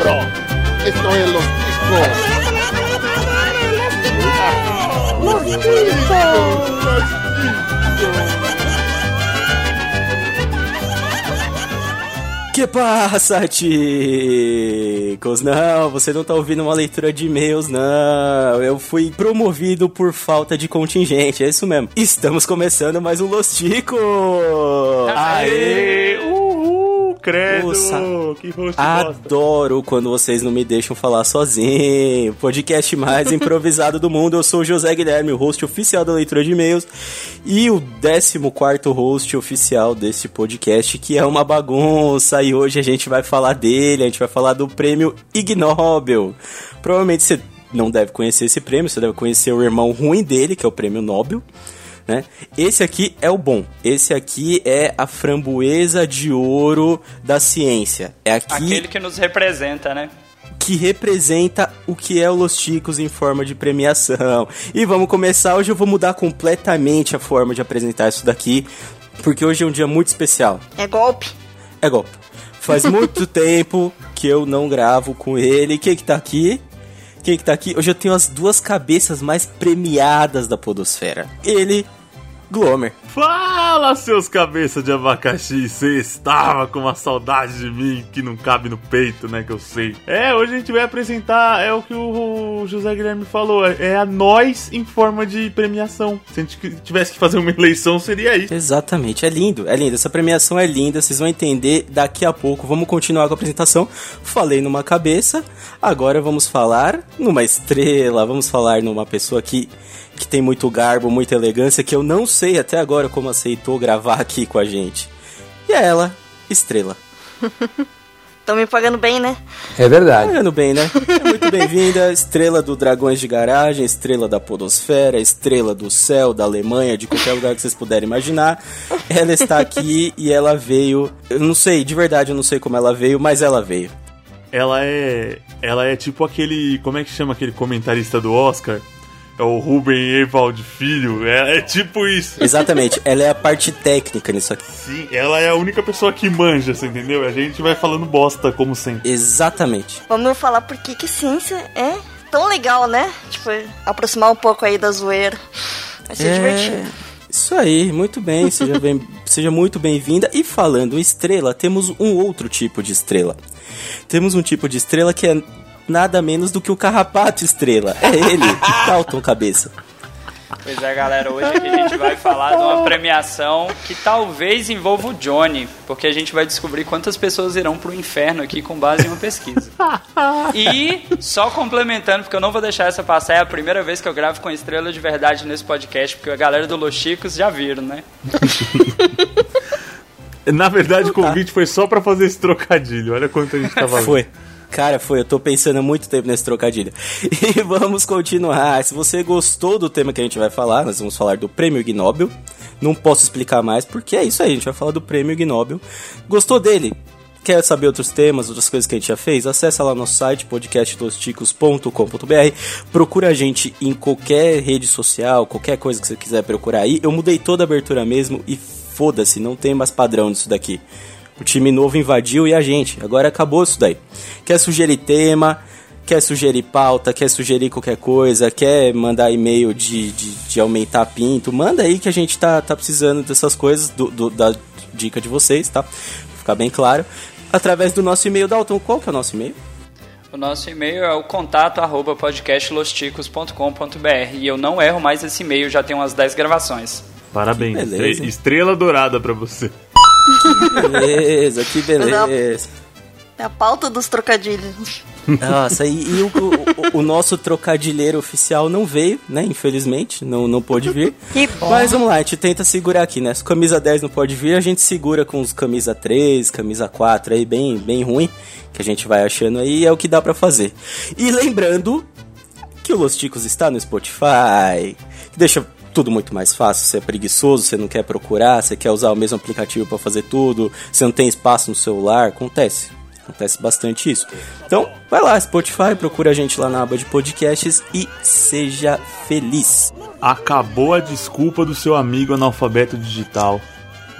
bro. Esto es Los Ticos. Los Ticos. Los Ticos. Que passa, ticos? Não, você não tá ouvindo uma leitura de e-mails, não. Eu fui promovido por falta de contingente, é isso mesmo. Estamos começando mais um Los Ticos! Aê! Uhul! Credo! Nossa. Que bosta. Adoro quando vocês não me deixam falar sozinho. Podcast mais improvisado do mundo. Eu sou o José Guilherme, o host oficial da leitura de e-mails e o 14 host oficial desse podcast, que é uma bagunça. E hoje a gente vai falar dele, a gente vai falar do prêmio Ig Nobel. Provavelmente você não deve conhecer esse prêmio, você deve conhecer o irmão ruim dele, que é o prêmio Nobel. Né? Esse aqui é o bom. Esse aqui é a framboesa de ouro da ciência. É aqui Aquele que nos representa, né? que representa o que é o Los Ticos em forma de premiação. E vamos começar. Hoje eu vou mudar completamente a forma de apresentar isso daqui, porque hoje é um dia muito especial. É golpe. É golpe. Faz muito tempo que eu não gravo com ele. Quem que tá aqui? Quem que tá aqui? Hoje eu tenho as duas cabeças mais premiadas da podosfera. Ele, Glomer. Fala, seus cabeças de abacaxi! Você estava com uma saudade de mim que não cabe no peito, né? Que eu sei. É, hoje a gente vai apresentar, é o que o José Guilherme falou, é a nós em forma de premiação. Se a gente tivesse que fazer uma eleição, seria isso. Exatamente, é lindo, é lindo. Essa premiação é linda, vocês vão entender daqui a pouco. Vamos continuar com a apresentação. Falei numa cabeça, agora vamos falar numa estrela, vamos falar numa pessoa que, que tem muito garbo, muita elegância, que eu não sei até agora como aceitou gravar aqui com a gente. E é ela, Estrela. Estão me pagando bem, né? É verdade. Pagando bem, né? É muito bem-vinda, estrela do Dragões de Garagem, estrela da Podosfera, estrela do céu, da Alemanha, de qualquer lugar que vocês puderem imaginar. Ela está aqui e ela veio. Eu não sei, de verdade, eu não sei como ela veio, mas ela veio. Ela é. Ela é tipo aquele. Como é que chama aquele comentarista do Oscar? É o Ruben Evald Filho. É, é tipo isso. Exatamente, ela é a parte técnica nisso aqui. Sim, ela é a única pessoa que manja, você entendeu? A gente vai falando bosta, como sempre. Exatamente. Vamos falar por que que ciência é tão legal, né? Tipo, aproximar um pouco aí da zoeira. Vai ser É, divertido. Isso aí, muito bem, seja, bem, seja muito bem-vinda. E falando em estrela, temos um outro tipo de estrela. Temos um tipo de estrela que é nada menos do que o carrapato estrela. É ele, Dalton Cabeça. Pois é, galera, hoje aqui a gente vai falar de uma premiação que talvez envolva o Johnny, porque a gente vai descobrir quantas pessoas irão pro inferno aqui com base em uma pesquisa. E, só complementando, porque eu não vou deixar essa passar, é a primeira vez que eu gravo com estrela de verdade nesse podcast, porque a galera do Los Chicos já viram, né? Na verdade, o convite foi só pra fazer esse trocadilho. Olha quanto a gente tava Foi. Cara, foi. Eu tô pensando há muito tempo nesse trocadilho. E vamos continuar. Se você gostou do tema que a gente vai falar, nós vamos falar do Prêmio Ig Nobel. Não posso explicar mais, porque é isso aí. A gente vai falar do Prêmio Ig Nobel. Gostou dele? Quer saber outros temas, outras coisas que a gente já fez? Acesse lá nosso site, podcastdosticos.com.br. Procura a gente em qualquer rede social, qualquer coisa que você quiser procurar aí. Eu mudei toda a abertura mesmo e foda-se, não tem mais padrão nisso daqui. O time novo invadiu e a gente. Agora acabou isso daí. Quer sugerir tema, quer sugerir pauta, quer sugerir qualquer coisa, quer mandar e-mail de, de, de aumentar pinto, manda aí que a gente tá, tá precisando dessas coisas, do, do- da dica de vocês, tá? Pra ficar bem claro. Através do nosso e-mail, Dalton, qual que é o nosso e-mail? O nosso e-mail é o contato arroba podcastlosticos.com.br e eu não erro mais esse e-mail, já tem umas 10 gravações. Parabéns. Estrela dourada pra você. Beleza, que beleza. É a pauta dos trocadilhos. Nossa, e, e o, o- o nosso trocadilheiro oficial não veio, né? Infelizmente, não, não pôde vir. Que bom. Mas vamos lá, a gente tenta segurar aqui, né? Se camisa 10 não pode vir, a gente segura com os camisa 3, camisa 4 aí, bem, bem ruim, que a gente vai achando aí, é o que dá pra fazer. E lembrando que o Los Ticos está no Spotify, que deixa tudo muito mais fácil. Você é preguiçoso, você não quer procurar, você quer usar o mesmo aplicativo pra fazer tudo, você não tem espaço no celular, acontece. Acontece bastante isso. Então, vai lá, Spotify, procura a gente lá na aba de podcasts e seja feliz. Acabou a desculpa do seu amigo analfabeto digital.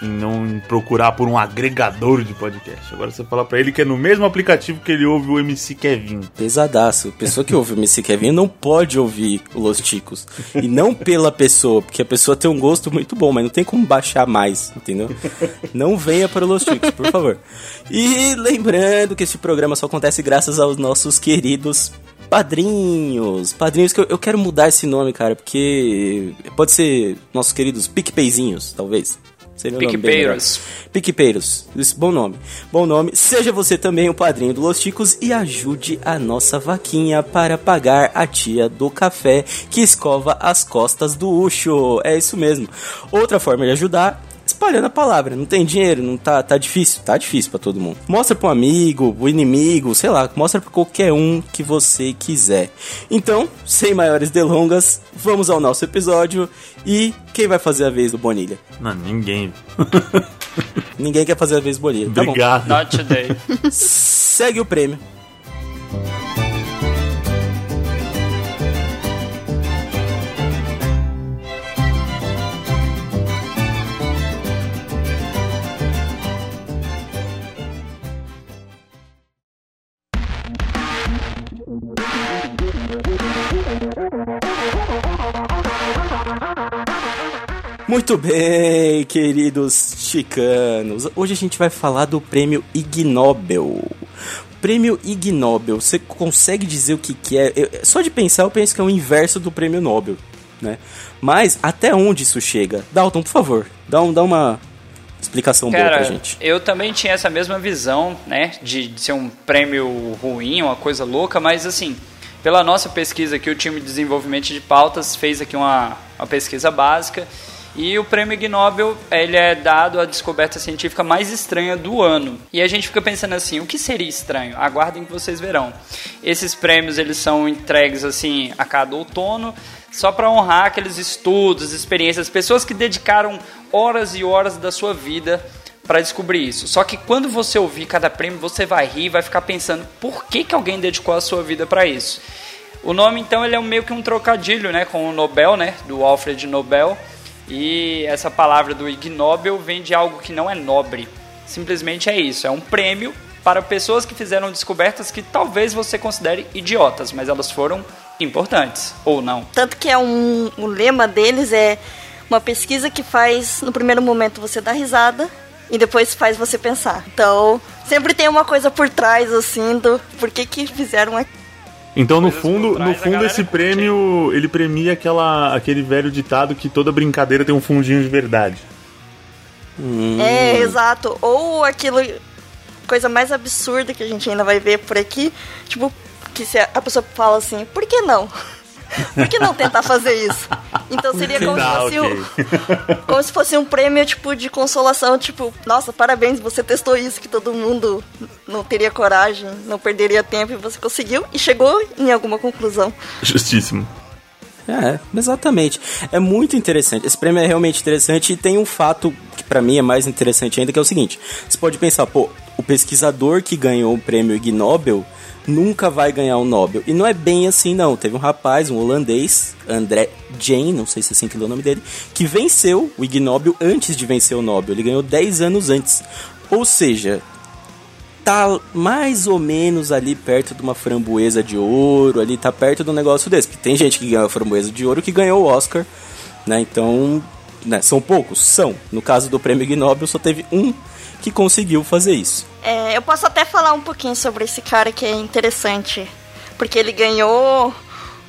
Em não procurar por um agregador de podcast. Agora você fala pra ele que é no mesmo aplicativo que ele ouve o MC Kevin. Pesadaço. Pessoa que ouve o MC Kevin não pode ouvir o Los Ticos. E não pela pessoa, porque a pessoa tem um gosto muito bom, mas não tem como baixar mais, entendeu? Não venha para o Los Ticos, por favor. E lembrando que esse programa só acontece graças aos nossos queridos padrinhos. Padrinhos que eu, eu quero mudar esse nome, cara, porque pode ser nossos queridos PicPayzinhos, talvez. Seria. PicPeiros. Isso, bom nome. Bom nome. Seja você também o padrinho do Los Ticos e ajude a nossa vaquinha para pagar a tia do café que escova as costas do Ucho. É isso mesmo. Outra forma de ajudar espalhando a palavra. Não tem dinheiro, não tá, tá difícil, tá difícil para todo mundo. Mostra para um amigo, o inimigo, sei lá, mostra para qualquer um que você quiser. Então, sem maiores delongas, vamos ao nosso episódio e quem vai fazer a vez do Bonilha? Não, ninguém. Ninguém quer fazer a vez do Bonilha. Tá bom. Obrigado. Not today. Segue o prêmio. Muito bem, queridos chicanos. Hoje a gente vai falar do prêmio Ig Nobel. Prêmio Ig Nobel, você consegue dizer o que, que é? Eu- só de pensar, eu penso que é o inverso do prêmio Nobel, né? Mas até onde isso chega? Dalton, por favor, dá, um, dá uma explicação boa pra Cara, gente. eu também tinha essa mesma visão, né, de, de ser um prêmio ruim, uma coisa louca, mas assim, pela nossa pesquisa aqui, o time de desenvolvimento de pautas fez aqui uma, uma pesquisa básica e o prêmio Ig Nobel, ele é dado à descoberta científica mais estranha do ano. E a gente fica pensando assim, o que seria estranho? Aguardem que vocês verão. Esses prêmios, eles são entregues assim a cada outono, só para honrar aqueles estudos, experiências, pessoas que dedicaram horas e horas da sua vida para descobrir isso. Só que quando você ouvir cada prêmio, você vai rir, vai ficar pensando por que, que alguém dedicou a sua vida para isso. O nome então ele é meio que um trocadilho, né, com o Nobel, né, do Alfred Nobel. E essa palavra do Ig Nobel vem de algo que não é nobre. Simplesmente é isso, é um prêmio para pessoas que fizeram descobertas que talvez você considere idiotas, mas elas foram importantes ou não. Tanto que é um, o lema deles é uma pesquisa que faz, no primeiro momento, você dar risada e depois faz você pensar. Então, sempre tem uma coisa por trás, assim, do por que que fizeram aquilo. Então, no fundo, no fundo esse curte, prêmio, ele premia aquela, aquele velho ditado que toda brincadeira tem um fundinho de verdade. É, exato. Ou aquilo, coisa mais absurda que a gente ainda vai ver por aqui, tipo, que se a a pessoa fala assim, por que não? Por que não tentar fazer isso? Então seria como se Tá, fosse um, como se fosse um prêmio tipo de consolação, tipo, nossa, parabéns, você testou isso que todo mundo não teria coragem, não perderia tempo e você conseguiu e chegou em alguma conclusão. Justíssimo. É, exatamente. É muito interessante. Esse prêmio é realmente interessante e tem um fato que pra mim é mais interessante ainda, que é o seguinte. Você pode pensar, pô, o pesquisador que ganhou o prêmio Ig Nobel nunca vai ganhar o Nobel. E não é bem assim, não. Teve um rapaz, um holandês, André Jane, não sei se é assim que é o nome dele, que venceu o Ig Nobel antes de vencer o Nobel. Ele ganhou 10 anos antes. Ou seja, tá mais ou menos ali perto de uma framboesa de ouro, ali tá perto de um negócio desse. Porque tem gente que ganhou a framboesa de ouro que ganhou o Oscar, né? Então, né, são poucos? São. No caso do prêmio Ig Nobel, só teve um que conseguiu fazer isso. É, eu posso até falar um pouquinho sobre esse cara que é interessante, porque ele ganhou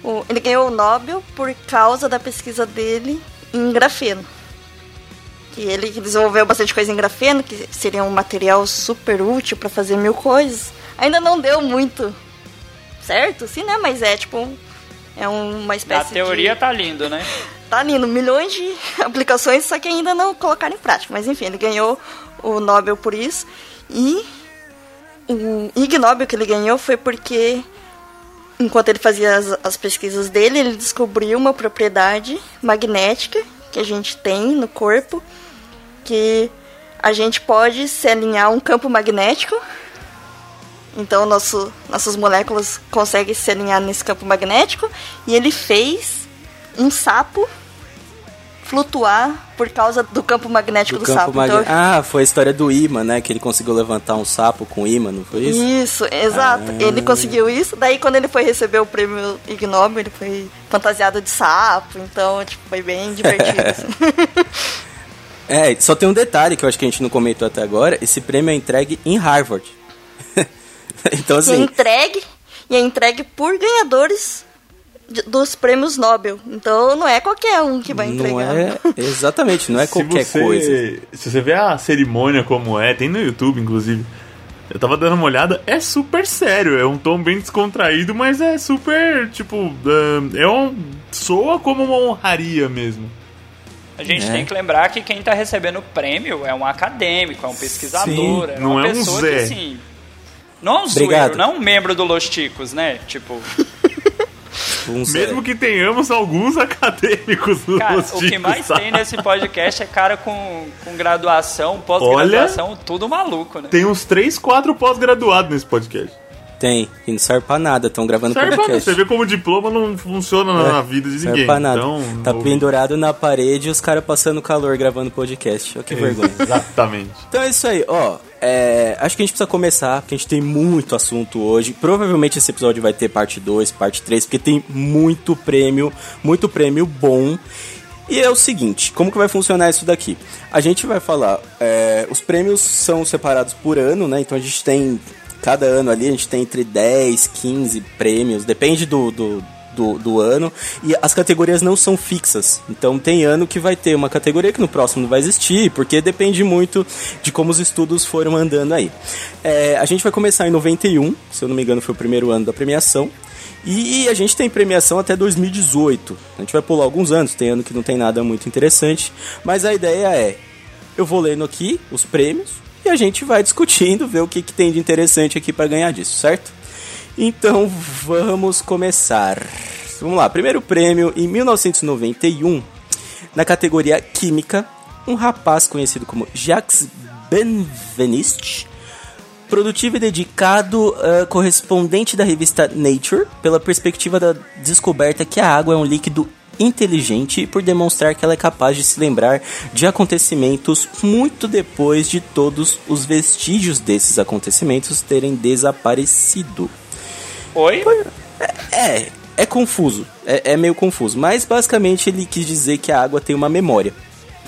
o, ele ganhou o Nobel por causa da pesquisa dele em grafeno. E ele desenvolveu bastante coisa em grafeno, que seria um material super útil para fazer mil coisas. Ainda não deu muito certo, sim, né? Mas é tipo é uma espécie teoria de... tá lindo, né? tá lindo, milhões de aplicações, só que ainda não colocaram em prática. Mas enfim, ele ganhou o Nobel por isso. E o Ig Nobel que ele ganhou foi porque, enquanto ele fazia as, as pesquisas dele, ele descobriu uma propriedade magnética que a gente tem no corpo, que a gente pode se alinhar a um campo magnético. Então, nosso, nossas moléculas conseguem se alinhar nesse campo magnético. E ele fez um sapo flutuar por causa do campo magnético do, Do campo sapo. magnético. Então, Ah, foi a história do imã, né? Que ele conseguiu levantar um sapo com imã, não foi isso? Isso, exato. Ah. Ele conseguiu isso. Daí, quando ele foi receber o prêmio Ig Nobel, ele foi fantasiado de sapo. Então, tipo, foi bem divertido. assim. É, só tem um detalhe que eu acho que a gente não comentou até agora. Esse prêmio é entregue em Harvard. então, é assim, entregue, e é entregue por ganhadores dos prêmios Nobel. Então, não é qualquer um que vai não entregar. é... Exatamente, não é qualquer se você, coisa. Se você vê a cerimônia como é, tem no YouTube, inclusive. Eu tava dando uma olhada, é super sério, é um tom bem descontraído, mas é super, tipo, é um. soa como uma honraria mesmo. A gente É. tem que lembrar que quem tá recebendo o prêmio é um acadêmico, é um pesquisador, Sim, é não uma é um pessoa Zé. que assim. Não é um Obrigado. zoeiro, não é um membro do Los Ticos, né? Tipo, Um Zé. Mesmo que tenhamos alguns acadêmicos cara, o que mais sabe? tem nesse podcast é cara com, com graduação, pós-graduação, tudo maluco, né? Tem uns 3, 4 pós-graduados nesse podcast. Tem, e não serve pra nada, estão gravando Serve pra podcast. você ver como diploma não funciona na- na vida de Serve ninguém. pra nada. Então, tá pendurado na parede e os caras passando calor gravando podcast. Olha que vergonha. Exatamente. Então é isso aí, ó. é, acho que a gente precisa começar, porque a gente tem muito assunto hoje. Provavelmente esse episódio vai ter parte 2, parte 3, porque tem muito prêmio, muito prêmio bom. E é o seguinte, como que vai funcionar isso daqui? A gente vai falar, é, os prêmios são separados por ano, né? Então a gente tem, cada ano ali, a gente tem entre 10, 15 prêmios, depende do, do, do, do ano. E as categorias não são fixas. Então tem ano que vai ter uma categoria que no próximo não vai existir, porque depende muito de como os estudos foram andando aí. É, a gente vai começar em 91, se eu não me engano foi o primeiro ano da premiação. E a gente tem premiação até 2018. A gente vai pular alguns anos, tem ano que não tem nada muito interessante. Mas a ideia é: eu vou lendo aqui os prêmios a gente vai discutindo, ver o que, que tem de interessante aqui para ganhar disso, certo? Então vamos começar. Vamos lá, primeiro prêmio em 1991, na categoria Química, um rapaz conhecido como Jacques Benveniste produtivo e dedicado, ah, correspondente da revista Nature, pela perspectiva da descoberta que a água é um líquido inteligente e por demonstrar que ela é capaz de se lembrar de acontecimentos muito depois de todos os vestígios desses acontecimentos terem desaparecido. Oi? É, é confuso, é, é meio confuso, mas basicamente ele quis dizer que a água tem uma memória.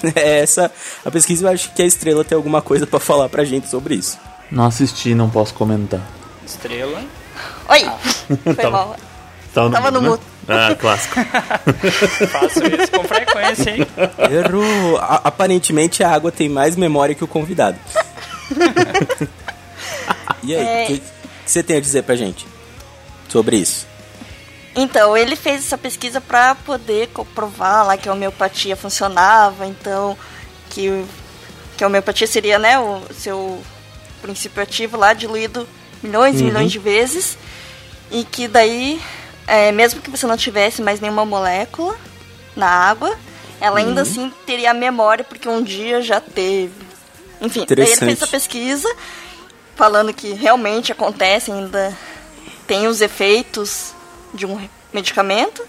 É Essa a pesquisa, eu acho que a estrela tem alguma coisa pra falar pra gente sobre isso. Não assisti, não posso comentar. Estrela. Oi! Foi Tá mal. Tava Tava no né? Ah, clássico. Faço isso com frequência, hein? Errou. A- aparentemente a água tem mais memória que o convidado. e aí, o É. que, você tem a dizer pra gente sobre isso? Então, ele fez essa pesquisa para poder comprovar lá que a homeopatia funcionava, então que, o- que a homeopatia seria, né, o seu princípio ativo lá diluído milhões e milhões de vezes e que daí, é, mesmo que você não tivesse mais nenhuma molécula na água, ela ainda assim teria a memória porque um dia já teve. Enfim, daí ele fez essa pesquisa falando que realmente acontece ainda tem os efeitos de um medicamento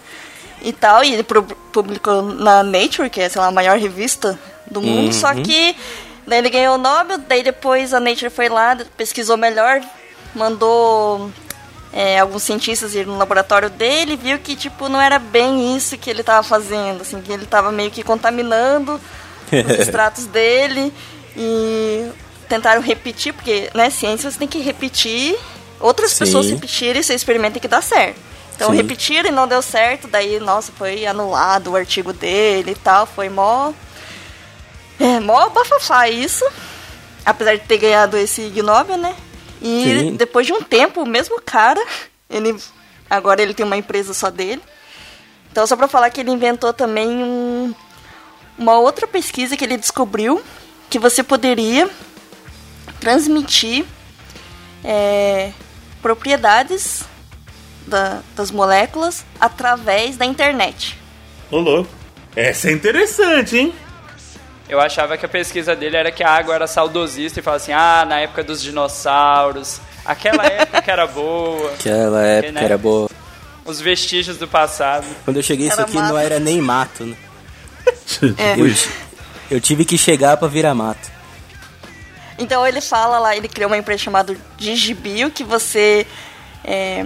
e tal, e ele pu- publicou na Nature, que é, sei lá, a maior revista do mundo, só que daí ele ganhou o Nobel, daí depois a Nature foi lá, pesquisou melhor, mandou é, alguns cientistas ir no laboratório dele e viu que, tipo, não era bem isso que ele estava fazendo, assim, que ele estava meio que contaminando os extratos dele e tentaram repetir, porque, né, ciência você tem que repetir, outras Sim. pessoas repetirem, seu experimento tem que dar certo. Então Sim. repetiram e não deu certo, daí, nossa, foi anulado o artigo dele e tal, foi mó... É, mó bafafá isso, apesar de ter ganhado esse Ig Nobel, né? E Sim. depois de um tempo, o mesmo cara, ele agora ele tem uma empresa só dele. Então, só pra falar que ele inventou também um, uma outra pesquisa que ele descobriu que você poderia transmitir é, propriedades da- das moléculas através da internet. Ô, louco. Essa é interessante, hein? Eu achava que a pesquisa dele era que a água era saudosista e falava assim, ah, na época dos dinossauros, aquela época que era boa, Aquela época né? era boa. os vestígios do passado. Quando eu cheguei, isso Era aqui não mato. era nem mato, né? É. Eu, eu tive que chegar pra virar mato. Então ele fala lá, ele criou uma empresa chamada Digibio, que você é,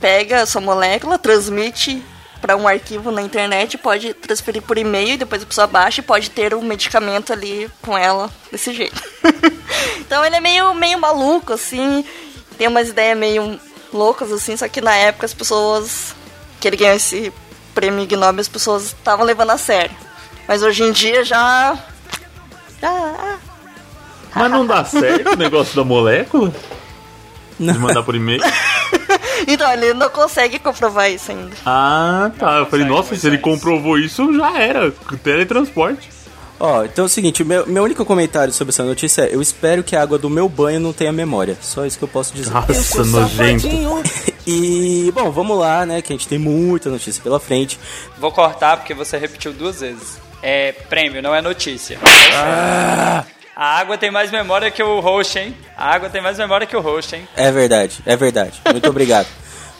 pega a sua molécula, transmite para um arquivo na internet, pode transferir por e-mail depois a pessoa baixa e pode ter um medicamento ali com ela desse jeito. então ele é meio, meio maluco, assim, tem umas ideias meio loucas, assim, só que na época as pessoas que ele ganhou esse prêmio Ig Nobel, as pessoas estavam levando a sério. Mas hoje em dia já. já ah, Mas não dá certo o negócio da molécula? De mandar por e-mail? Então, ele não consegue comprovar isso ainda. Ah, tá. Eu falei, nossa, se ele comprovou isso, já era. Teletransporte. Ó, então é o seguinte, meu, meu único comentário sobre essa notícia é: eu espero que a água do meu banho não tenha memória. Só isso que eu posso dizer. Nossa, nojento. E, bom, vamos lá, né? Que a gente tem muita notícia pela frente. Vou cortar porque você repetiu duas vezes. É prêmio, não é notícia. A água tem mais memória que o host, hein? A água tem mais memória que o host, hein? É verdade, é verdade. Muito obrigado.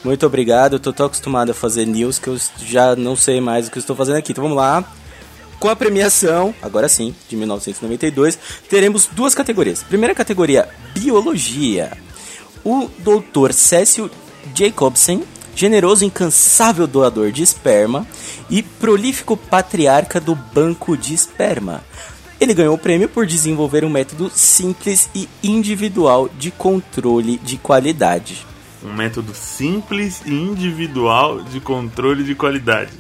Muito obrigado. Eu tô tão acostumado a fazer news que eu já não sei mais o que estou fazendo aqui. Então vamos lá. Com a premiação, agora sim, de 1992, teremos duas categorias. Primeira categoria, Biologia. O doutor Cécio Jacobsen, generoso e incansável doador de esperma e prolífico patriarca do banco de esperma. Ele ganhou o prêmio por desenvolver um método simples e individual de controle de qualidade. Um método simples e individual de controle de qualidade.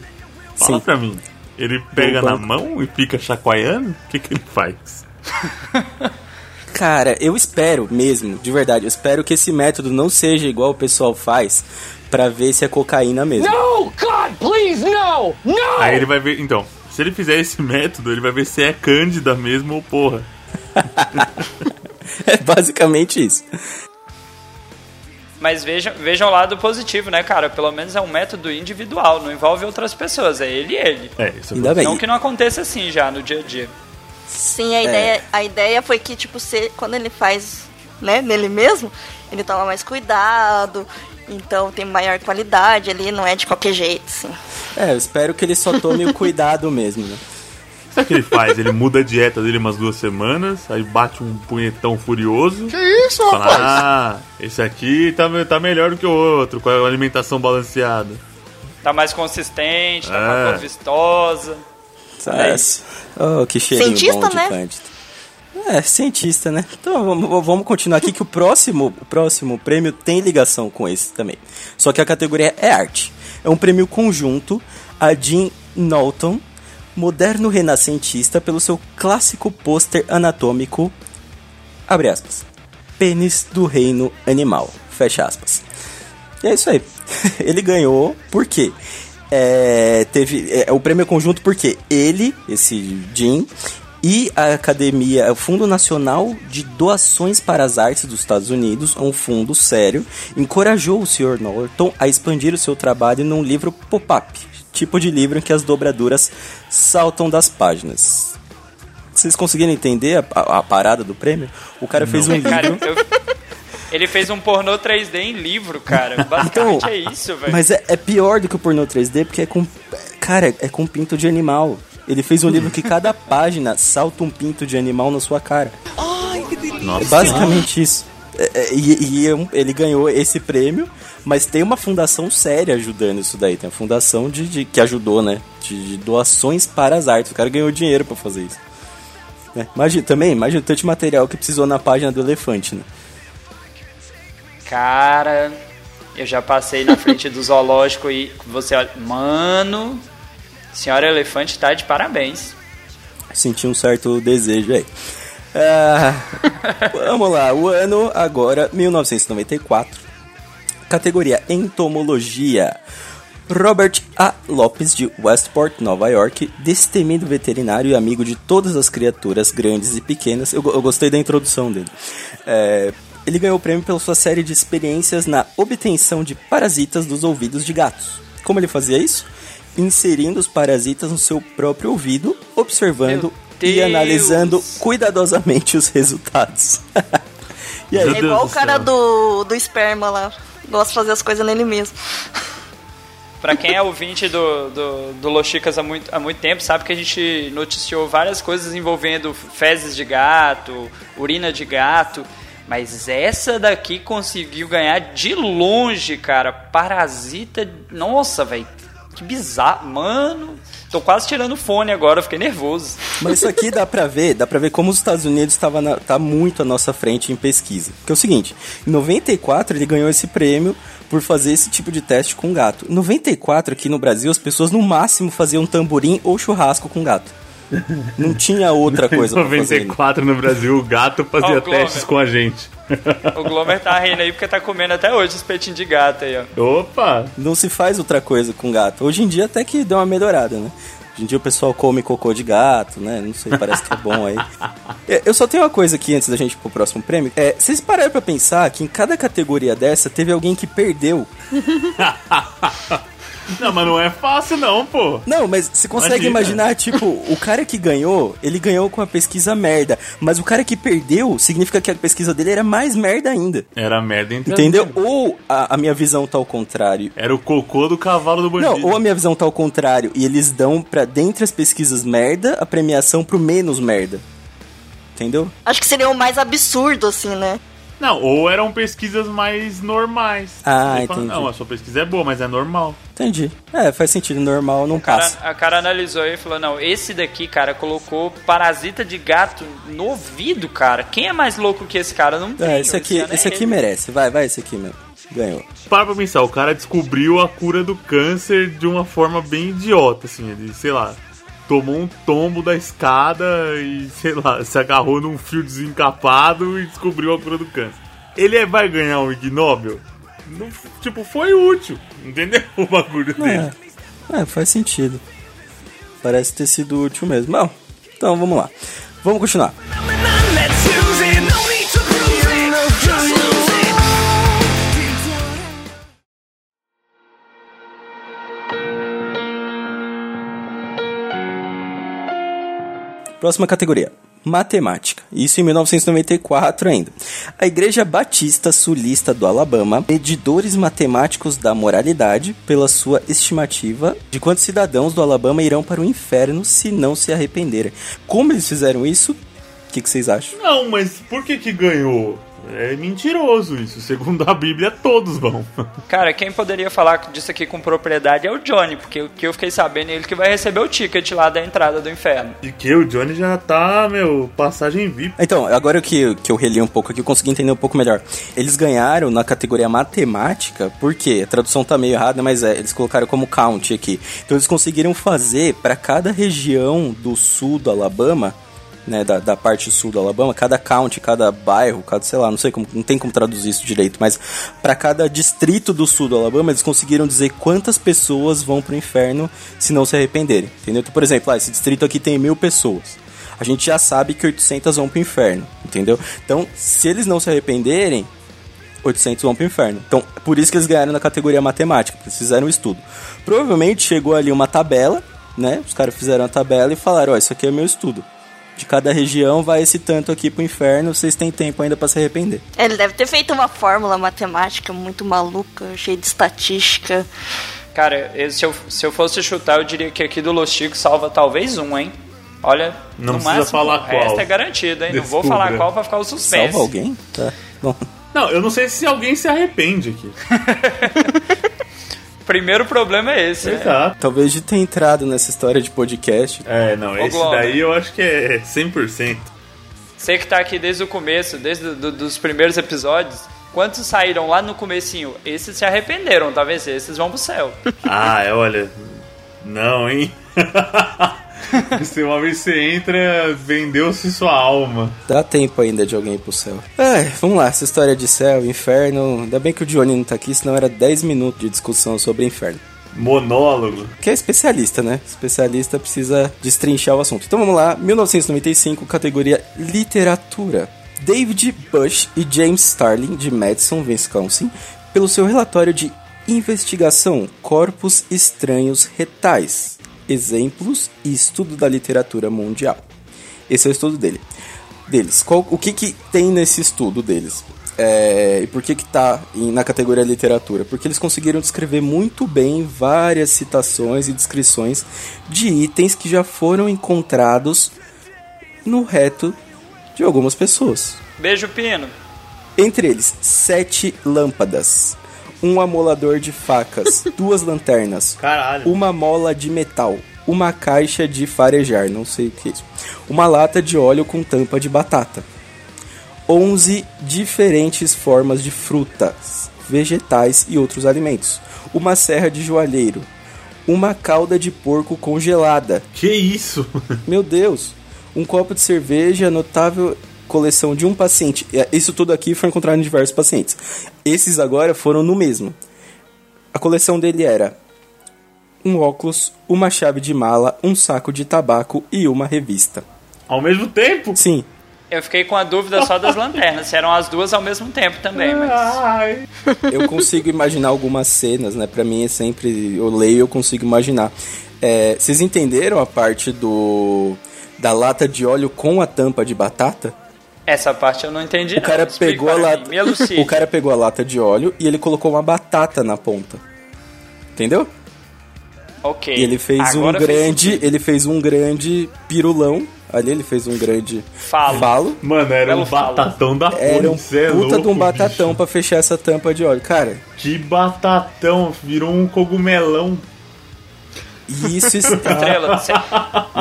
Fala Sim. pra mim. Ele pega na mão e fica chacoalhando? O que, que ele faz? Cara, eu espero mesmo, de verdade, eu espero que esse método não seja igual o pessoal faz pra ver se é cocaína mesmo. No! God, please, no! No! Aí ele vai ver. Então, se ele fizer esse método, ele vai ver se é cândida mesmo ou porra. É basicamente isso. Mas vejam, vejam o lado positivo, né, cara? Pelo menos é um método individual, não envolve outras pessoas, é ele e ele. É, isso é Ainda bem. Não que não aconteça assim já no dia a dia. Sim, a ideia, a ideia foi que, tipo, se, quando ele faz, né, nele mesmo, ele toma mais cuidado, então tem maior qualidade ali, não é de qualquer jeito, assim. É, eu espero que ele só tome o cuidado mesmo, né? Sabe o que ele faz? Ele muda a dieta dele umas duas semanas, aí bate um punhetão furioso. Que isso, Fala, rapaz? ah, esse aqui tá, tá melhor do que o outro, com a alimentação balanceada. Tá mais consistente, tá com É. a cor vistosa. Nossa. Oh, que cheirinho Cientista, bom de né? Cândido. É, cientista, né? Então vamos, vamos continuar aqui que o próximo, o próximo prêmio tem ligação com esse também. Só que a categoria é arte. É um prêmio conjunto a Jean Knowlton, moderno renascentista, pelo seu clássico pôster anatômico, abre aspas, pênis do reino animal, fecha aspas. E é isso aí. ele ganhou por quê? É, teve é, o prêmio é conjunto porque ele, esse Jim, e a Academia, o Fundo Nacional de Doações para as Artes dos Estados Unidos, um fundo sério, encorajou o Sr. Norton a expandir o seu trabalho num livro pop-up, tipo de livro em que as dobraduras saltam das páginas. Vocês conseguiram entender a, a- a parada do prêmio? O cara fez um livro. Cara, eu- ele fez um pornô 3D em livro, cara. Basicamente é isso, velho. Então, Mas é, é pior do que o pornô 3D, porque é com. Cara, é com pinto de animal. Ele fez um livro que cada página salta um pinto de animal na sua cara. É Nossa, basicamente isso. É, é, e e é um- ele ganhou esse prêmio, mas tem uma fundação séria ajudando isso daí. Tem a fundação de, de- que ajudou, né? De, de doações para as artes. O cara ganhou dinheiro pra fazer isso. Né? Imagina, também, imagina o tanto de material que precisou na página do elefante, né? Cara, eu já passei na frente do zoológico e você olha. Mano, senhora elefante tá de parabéns. Senti um certo desejo aí. Ah, vamos lá, o ano agora 1994. Categoria Entomologia. Robert A. Lopes de Westport, Nova York, destemido veterinário e amigo de todas as criaturas grandes e pequenas. Eu, eu gostei da introdução dele. É, ele ganhou o prêmio pela sua série de experiências na obtenção de parasitas dos ouvidos de gatos. Como ele fazia isso? Inserindo os parasitas no seu próprio ouvido, observando e analisando cuidadosamente os resultados. e aí, É Deus igual o cara do, do esperma lá, gosta de fazer as coisas nele mesmo. Pra quem é ouvinte do, do, do Los Chicas há muito, há muito tempo, sabe que a gente noticiou várias coisas envolvendo fezes de gato, urina de gato. Mas essa daqui conseguiu ganhar de longe, cara. Parasita. Nossa, velho. Que bizarro. Mano. Tô quase tirando o fone agora, fiquei nervoso. Mas isso aqui dá pra ver, dá pra ver como os Estados Unidos estava tá muito à nossa frente em pesquisa. Que é o seguinte, em 94 ele ganhou esse prêmio por fazer esse tipo de teste com gato. Em 94 aqui no Brasil as pessoas no máximo faziam tamborim ou churrasco com gato. Não tinha outra coisa pra fazer. Em 94 no Brasil o gato fazia oh, testes com a gente. O Glomer tá rindo aí porque tá comendo até hoje os peitinhos de gato aí, ó. Opa! Não se faz outra coisa com gato. Hoje em dia até que deu uma melhorada, né? Hoje em dia o pessoal come cocô de gato, né? Não sei, parece que é bom aí. Eu só tenho uma coisa aqui antes da gente ir pro próximo prêmio. É, vocês pararam pra pensar que em cada categoria dessa teve alguém que perdeu. Não, mas não é fácil não, pô. Não, mas você consegue Imagina. imaginar, tipo, o cara que ganhou, ele ganhou com a pesquisa merda, mas o cara que perdeu significa que a pesquisa dele era mais merda ainda. Era merda Entendeu? Ou a, a, minha visão tá ao contrário. Era o cocô do cavalo do bandido. Não, ou a minha visão tá ao contrário e eles dão pra dentre as pesquisas merda a premiação pro menos merda. Entendeu? Acho que seria o mais absurdo, assim, né? Não, ou eram pesquisas mais normais. Ah, entendi. Fala, não, a sua pesquisa é boa, mas é normal. Entendi. É, faz sentido, normal não caça. A cara analisou e falou, não, esse daqui, cara, colocou parasita de gato no ouvido, cara. Quem é mais louco que esse cara? Não tem. É, esse aqui, esse, esse aqui merece. Vai, vai, esse aqui mesmo. Ganhou. Para pra pensar, o cara descobriu a cura do câncer de uma forma bem idiota, assim, ele, sei lá, tomou um tombo da escada e, sei lá, se agarrou num fio desencapado e descobriu a cura do câncer. Ele é, vai ganhar um Ig Nobel? Não, tipo, foi útil, entendeu? O bagulho dele. É, é, faz sentido. Parece ter sido útil mesmo. Bom, então vamos lá. Vamos continuar. Próxima categoria. Matemática. Isso em 1994 ainda. A Igreja Batista Sulista do Alabama, medidores matemáticos da moralidade, pela sua estimativa de quantos cidadãos do Alabama irão para o inferno se não se arrependerem. Como eles fizeram isso? O que, que vocês acham? Não, mas por que que ganhou? É mentiroso isso. Segundo a Bíblia, todos vão. Cara, quem poderia falar disso aqui com propriedade é o Johnny, porque o que eu fiquei sabendo é ele que vai receber o ticket lá da entrada do inferno. E que o Johnny já tá, meu, passagem VIP. Então, agora que, que eu reli um pouco aqui, eu consegui entender um pouco melhor. Eles ganharam na categoria matemática, porque a tradução tá meio errada, mas é, eles colocaram como count aqui. Então eles conseguiram fazer para cada região do sul do Alabama né, da, da parte sul do Alabama, cada county, cada bairro, cada, sei lá, não sei como, não tem como traduzir isso direito, mas para cada distrito do sul do Alabama, eles conseguiram dizer quantas pessoas vão pro inferno se não se arrependerem, entendeu? Então, por exemplo, ah, esse distrito aqui tem mil pessoas. A gente já sabe que 800 vão pro inferno, entendeu? Então, se eles não se arrependerem, 800 vão pro inferno. Então, por isso que eles ganharam na categoria matemática, porque eles fizeram um estudo. Provavelmente chegou ali uma tabela, né? Os caras fizeram a tabela e falaram: Ó, oh, isso aqui é meu estudo de cada região vai esse tanto aqui pro inferno, vocês têm tempo ainda para se arrepender. É, ele deve ter feito uma fórmula matemática muito maluca, cheia de estatística. Cara, se eu, se eu fosse chutar, eu diria que aqui do Los Chicos salva talvez um, hein? Olha, não no precisa máximo, falar qual. Esta é garantida, hein? Descubra. Não vou falar qual pra ficar o suspense. Salva alguém? Tá. Bom. Não, eu não sei se alguém se arrepende aqui. Primeiro problema é esse. Né? Exato. Né? Talvez de ter entrado nessa história de podcast. É, não, Ô, esse daí eu acho que é 100%. Você que tá aqui desde o começo, desde do, dos primeiros episódios, quantos saíram lá no comecinho? Esses se arrependeram, talvez esses vão pro céu. Ah, é, olha, não, hein? Se uma vez você entra, vendeu-se sua alma. Dá tempo ainda de alguém ir pro céu. É, vamos lá, essa história de céu, inferno. Ainda bem que o Johnny não tá aqui, senão era 10 minutos de discussão sobre inferno. Monólogo. Que é especialista, né? Especialista precisa destrinchar o assunto. Então vamos lá, 1995, categoria literatura. David Bush e James Starling, de Madison, Wisconsin, pelo seu relatório de investigação Corpos Estranhos Retais exemplos e estudo da literatura mundial. Esse é o estudo dele. Deles. Qual, o que, que tem nesse estudo deles? É, e por que que tá em- na categoria literatura? Porque eles conseguiram descrever muito bem várias citações e descrições de itens que já foram encontrados no reto de algumas pessoas. Beijo, Pino. Entre eles, sete lâmpadas, um amolador de facas, duas lanternas, Caralho. uma mola de metal, uma caixa de farejar, não sei o que é isso, uma lata de óleo com tampa de batata, 11 diferentes formas de frutas, vegetais e outros alimentos, uma serra de joalheiro, uma cauda de porco congelada, Que isso? meu Deus, um copo de cerveja, notável coleção de um paciente. É, Isso tudo aqui foi encontrado em diversos pacientes. Esses agora foram no mesmo. A coleção dele era um óculos, uma chave de mala, um saco de tabaco e uma revista. Ao mesmo tempo? Sim, Eu fiquei com a dúvida só das lanternas, se eram as duas ao mesmo tempo também, mas. Ai. eu consigo imaginar algumas cenas, né? Pra mim é sempre. Eu leio eu consigo imaginar. É, vocês entenderam a parte do. da lata de óleo com a tampa de batata? Essa parte eu não entendi. O cara não. Pegou a lata. mim. O cara pegou a lata de óleo e ele colocou uma batata na ponta. Entendeu? Ok. E ele fez Agora um grande, ele fez um grande pirulão. Ali ele fez um grande Falo. Mano, era Belo um falo. batatão da Era um porra, é puta de louco, um batatão bicho. pra fechar essa tampa de óleo. Cara, Que batatão, virou um cogumelão. isso está... Estrela, sem,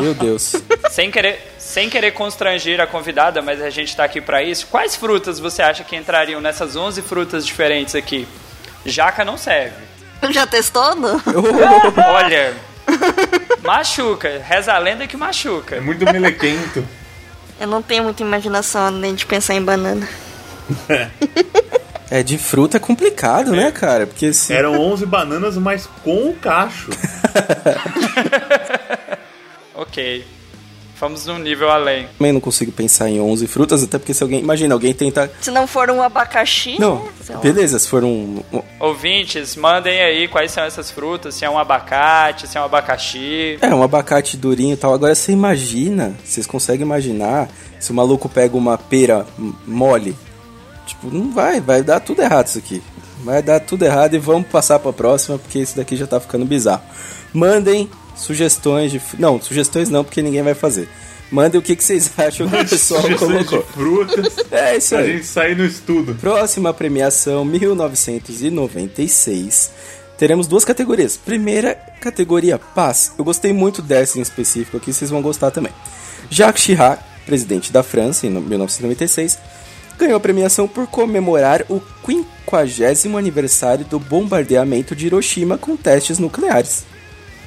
Meu Deus. sem querer, sem querer constranger a convidada, mas a gente tá aqui pra isso. Quais frutas você acha que entrariam nessas 11 frutas diferentes aqui? Jaca não serve. Já testou? Não? Olha, machuca. Reza a lenda que machuca. É muito melequento. Eu não tenho muita imaginação nem de pensar em banana. É, de fruta é complicado, né, cara? Porque se... Eram 11 bananas, mas com o cacho. Ok. Vamos num nível além. também não consigo pensar em 11 frutas, até porque se alguém... Imagina, alguém tenta... Se não for um abacaxi, Não, né? Beleza, se for um... Ouvintes, mandem aí quais são essas frutas. Se é um abacate, se é um abacaxi. É, um abacate durinho e tal. Agora você imagina, vocês conseguem imaginar se o maluco pega uma pera mole? Tipo, não vai, vai dar tudo errado isso aqui. Vai dar tudo errado e vamos passar pra próxima, porque esse daqui já tá ficando bizarro. Mandem sugestões de. Não, sugestões não, porque ninguém vai fazer. Mandem o que, que vocês acham que o pessoal colocou. de frutas. É isso A aí. gente sair no estudo. Próxima premiação, 1996. Teremos duas categorias. Primeira categoria, paz. Eu gostei muito dessa em específico aqui, vocês vão gostar também. Jacques Chirac, presidente da França, em 1996, ganhou a premiação por comemorar o 50 aniversário do bombardeamento de Hiroshima com testes nucleares.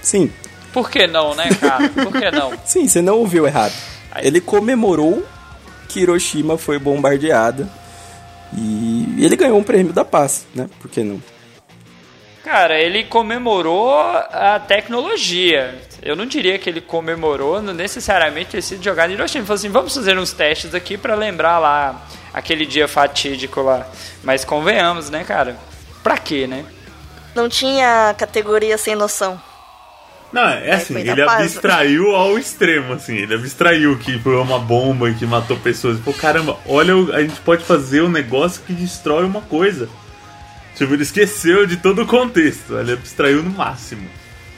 Sim, Por que não, né, cara? Por que não? sim, você não ouviu errado. Aí. Ele comemorou que Hiroshima foi bombardeada e ele ganhou um prêmio da paz, né? Por que não? Cara, ele comemorou a tecnologia. Eu não diria que ele comemorou necessariamente ter sido jogado em Hiroshima. Ele falou assim, vamos fazer uns testes aqui pra lembrar lá aquele dia fatídico lá. Mas convenhamos, né, cara? Pra quê, né? Não tinha categoria sem noção. Não, é assim, da ele paz. abstraiu ao extremo, assim, ele abstraiu que foi uma bomba que matou pessoas. Falou, caramba, olha, a gente pode fazer um negócio que destrói uma coisa. Tipo, ele esqueceu de todo o contexto, ele abstraiu no máximo.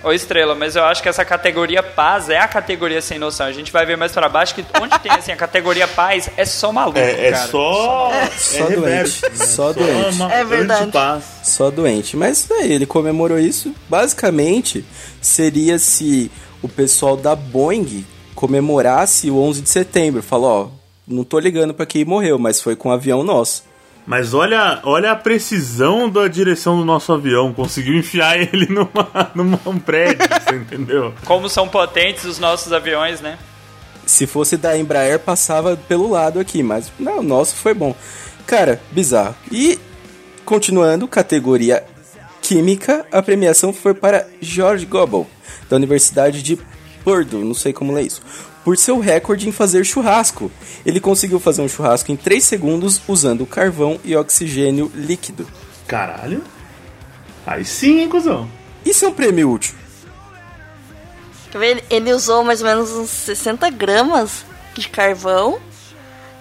Ô Estrela, mas eu acho que essa categoria paz é a categoria sem noção. A gente vai ver mais pra baixo que onde tem assim a categoria paz é só maluco, É, é cara. só. Só é doente, né? só doente. É verdade. Só doente. Mas é, ele comemorou isso. Basicamente, seria se o pessoal da Boeing comemorasse o 11 de setembro. Falou, ó, não tô ligando pra quem morreu, mas foi com um avião nosso. Mas olha, olha a precisão da direção do nosso avião. Conseguiu enfiar ele numa, num prédio, você entendeu? Como são potentes os nossos aviões, né? Se fosse da Embraer, passava pelo lado aqui, mas não, o nosso foi bom. Cara, bizarro. E, continuando, categoria Química, a premiação foi para George Gobel, da Universidade de Purdue, não sei como ler isso, por seu recorde em fazer churrasco. Ele conseguiu fazer um churrasco em 3 segundos usando carvão e oxigênio líquido. Caralho. Aí sim, hein, cuzão. Isso é um prêmio útil. Quer ver? Ele- Ele usou mais ou menos uns 60 gramas de carvão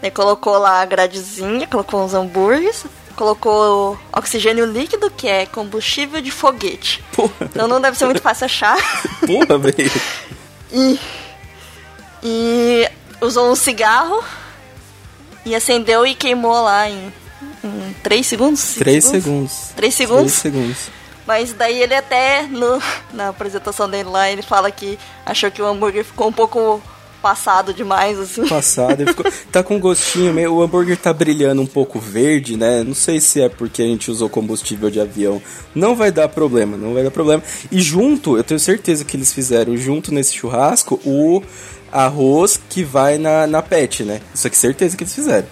Daí colocou lá a gradezinha, colocou uns hambúrgueres, colocou oxigênio líquido, que é combustível de foguete. Porra, Então não deve ser muito fácil achar. porra, velho. E, e usou um cigarro e acendeu e queimou lá em, em 3 segundos? Cinco 3 segundos. 3 segundos? 3 segundos. Mas daí ele até, no, na apresentação dele lá, ele fala que achou que o hambúrguer ficou um pouco passado demais, assim. Passado, ele ficou, tá com gostinho meio. O hambúrguer tá brilhando um pouco verde, né? Não sei se é porque a gente usou combustível de avião. Não vai dar problema, não vai dar problema. E junto, eu tenho certeza que eles fizeram junto nesse churrasco o arroz que vai na, na PET, né? Isso aqui certeza que eles fizeram.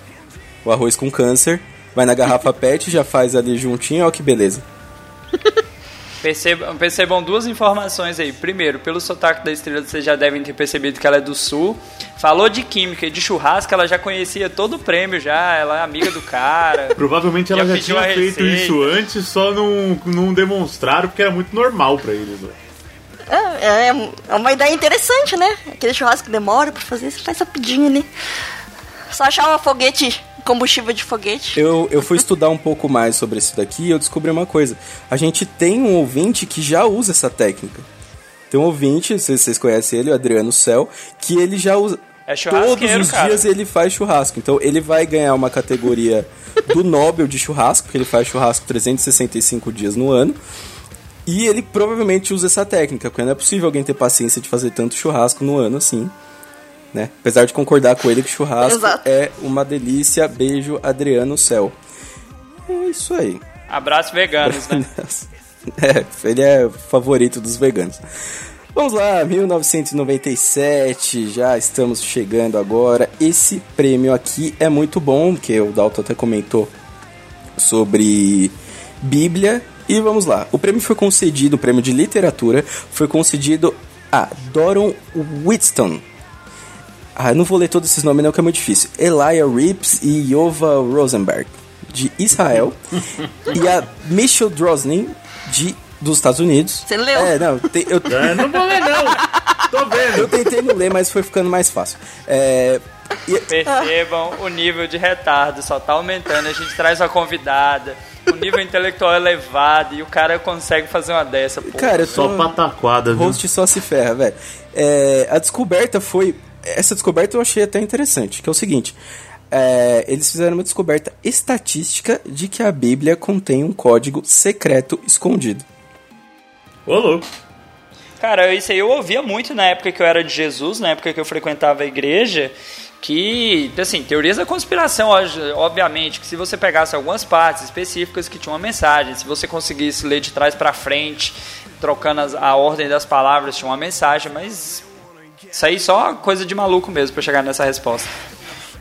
O arroz com câncer vai na garrafa PET, já faz ali juntinho, ó que beleza. Percebam, percebam duas informações aí. Primeiro, pelo sotaque da estrela, vocês já devem ter percebido que ela é do sul. Falou de química e de churrasco, ela já conhecia todo o prêmio já, ela é amiga do cara. Provavelmente ela Já já, tinha feito receita. isso antes, só não, não demonstraram porque era muito normal pra eles. né? É, é, é uma ideia interessante, né? Aquele churrasco que demora pra fazer, você faz rapidinho ali. Só achar um foguete, combustível de foguete. Eu, eu fui estudar um pouco mais sobre isso daqui e eu descobri uma coisa. A gente tem um ouvinte que já usa essa técnica. Tem um ouvinte, não sei se vocês conhecem ele, o Adriano Cel, que ele já usa. É Todos os cara. dias ele faz churrasco. Então ele vai ganhar uma categoria do Nobel de churrasco, porque ele faz churrasco 365 dias no ano. E ele provavelmente usa essa técnica, porque não é possível alguém ter paciência de fazer tanto churrasco no ano assim. Né? Apesar de concordar com ele que churrasco Exato. é uma delícia. Beijo, Adriano Cel. É isso aí. Abraço veganos, né? É, ele é o favorito dos veganos. Vamos lá, 1997, já estamos chegando agora. Esse prêmio aqui é muito bom, que o Dalton até comentou sobre Bíblia. E vamos lá, o prêmio foi concedido, o prêmio de literatura, foi concedido a Doron Whitston. Ah, eu não vou ler todos esses nomes não, que é muito difícil. Elia Rips e Yova Rosenberg, de Israel. e a Michelle Drosnin, de, dos Estados Unidos. Você leu? É, não, tem- eu, É, não vou ler, não. Tô vendo. eu tentei não ler, mas foi ficando mais fácil. É, e- Percebam o nível de retardo, só tá aumentando. A gente traz uma convidada, o nível intelectual é elevado e o cara consegue fazer uma dessa. Pô. cara, eu Só pataquada, viu? Host só se ferra, velho. É, a descoberta foi. Essa descoberta eu achei até interessante, que é o seguinte. é, eles fizeram uma descoberta estatística de que a Bíblia contém um código secreto escondido. Ô, louco. Cara, isso aí eu ouvia muito na época que eu era de Jesus, na época que eu frequentava a igreja, que, assim, teorias da conspiração, obviamente, que se você pegasse algumas partes específicas que tinham uma mensagem, se você conseguisse ler de trás pra frente, trocando as- a ordem das palavras, tinha uma mensagem, mas isso aí só coisa de maluco mesmo pra chegar nessa resposta.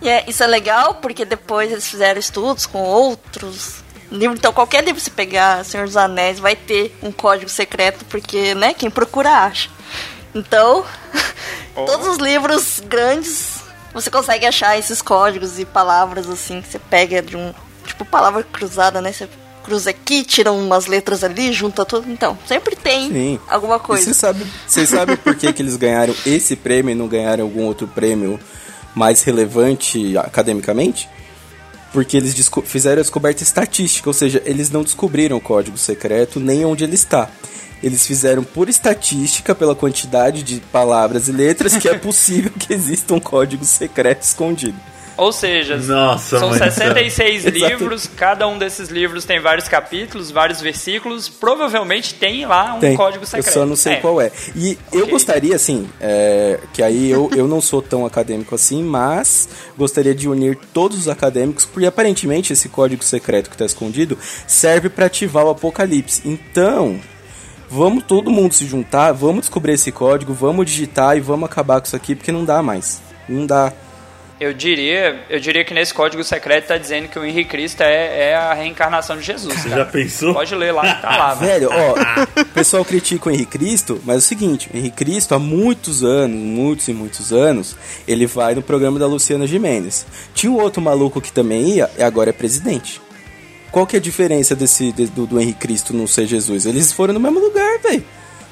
E é, isso é legal porque depois eles fizeram estudos com outros livros. Então, qualquer livro que você pegar, Senhor dos Anéis, vai ter um código secreto, porque, né, quem procura acha. Então, todos os livros grandes, você consegue achar esses códigos e palavras assim, que você pega de um. Tipo, palavra cruzada, né? Você cruza aqui, tira umas letras ali, junta tudo. Então, sempre tem Sim. alguma coisa. você sabe, você sabe por que, que eles ganharam esse prêmio e não ganharam algum outro prêmio mais relevante academicamente? Porque eles fizeram a descoberta estatística, ou seja, eles não descobriram o código secreto nem onde ele está. Eles fizeram por estatística, pela quantidade de palavras e letras, que é possível que exista um código secreto escondido. Ou seja, Nossa, são mãe do céu. 66 Exato. livros, cada um desses livros tem vários capítulos, vários versículos, provavelmente tem lá um Tem. código secreto. Eu só não sei É. qual é. E eu gostaria, assim, é, que aí eu, eu não sou tão acadêmico assim, mas gostaria de unir todos os acadêmicos, porque aparentemente esse código secreto que está escondido serve para ativar o apocalipse. Então, vamos todo mundo se juntar, vamos descobrir esse código, vamos digitar e vamos acabar com isso aqui, porque não dá mais. Não dá. Eu diria, eu diria que nesse código secreto está dizendo que o Henrique Cristo é, é a reencarnação de Jesus. Você cara. já pensou? Pode ler lá tá lá. velho. Velho, ó, o pessoal critica o Henrique Cristo, mas é o seguinte, o Henrique Cristo há muitos anos, muitos e muitos anos, ele vai no programa da Luciana Gimenez. Tinha um outro maluco que também ia e agora é presidente. Qual que é a diferença desse de- do, do Henrique Cristo não ser Jesus? Eles foram no mesmo lugar, velho.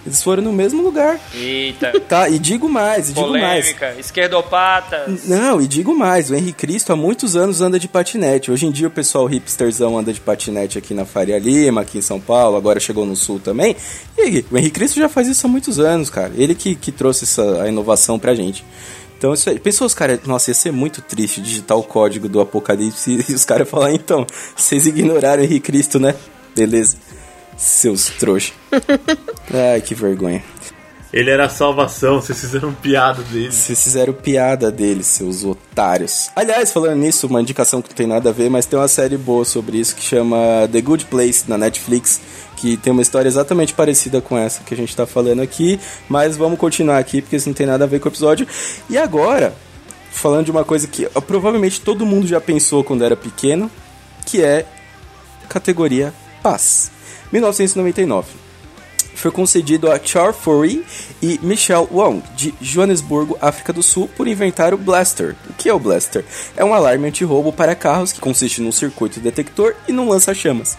Eles foram no mesmo lugar. Eita. Tá, e digo mais, e digo mais. Polêmica, esquerdopatas. Não, e digo mais, o Henrique Cristo há muitos anos anda de patinete. Hoje em dia o pessoal hipsterzão anda de patinete aqui na Faria Lima, aqui em São Paulo, agora chegou no Sul também. E o Henrique Cristo já faz isso há muitos anos, cara. Ele que, que trouxe essa a inovação pra gente. Então, isso aí. Pessoas, cara, nossa, ia ser muito triste digitar o código do Apocalipse e os caras falar, então, vocês ignoraram o Henrique Cristo, né? Beleza. Seus trouxa. Ai, que vergonha. Ele era a salvação, vocês fizeram piada dele. Vocês fizeram piada deles, seus otários. Aliás, falando nisso, uma indicação que não tem nada a ver, mas tem uma série boa sobre isso que chama The Good Place na Netflix, que tem uma história exatamente parecida com essa que a gente tá falando aqui, mas vamos continuar aqui porque isso não tem nada a ver com o episódio. E agora, falando de uma coisa que ó, provavelmente todo mundo já pensou quando era pequeno, que é categoria paz. 1999 foi concedido a Char Furry e Michelle Wong, de Joanesburgo, África do Sul, por inventar o Blaster. O que é o Blaster? É um alarme anti-roubo para carros que consiste num circuito detector e num lança-chamas.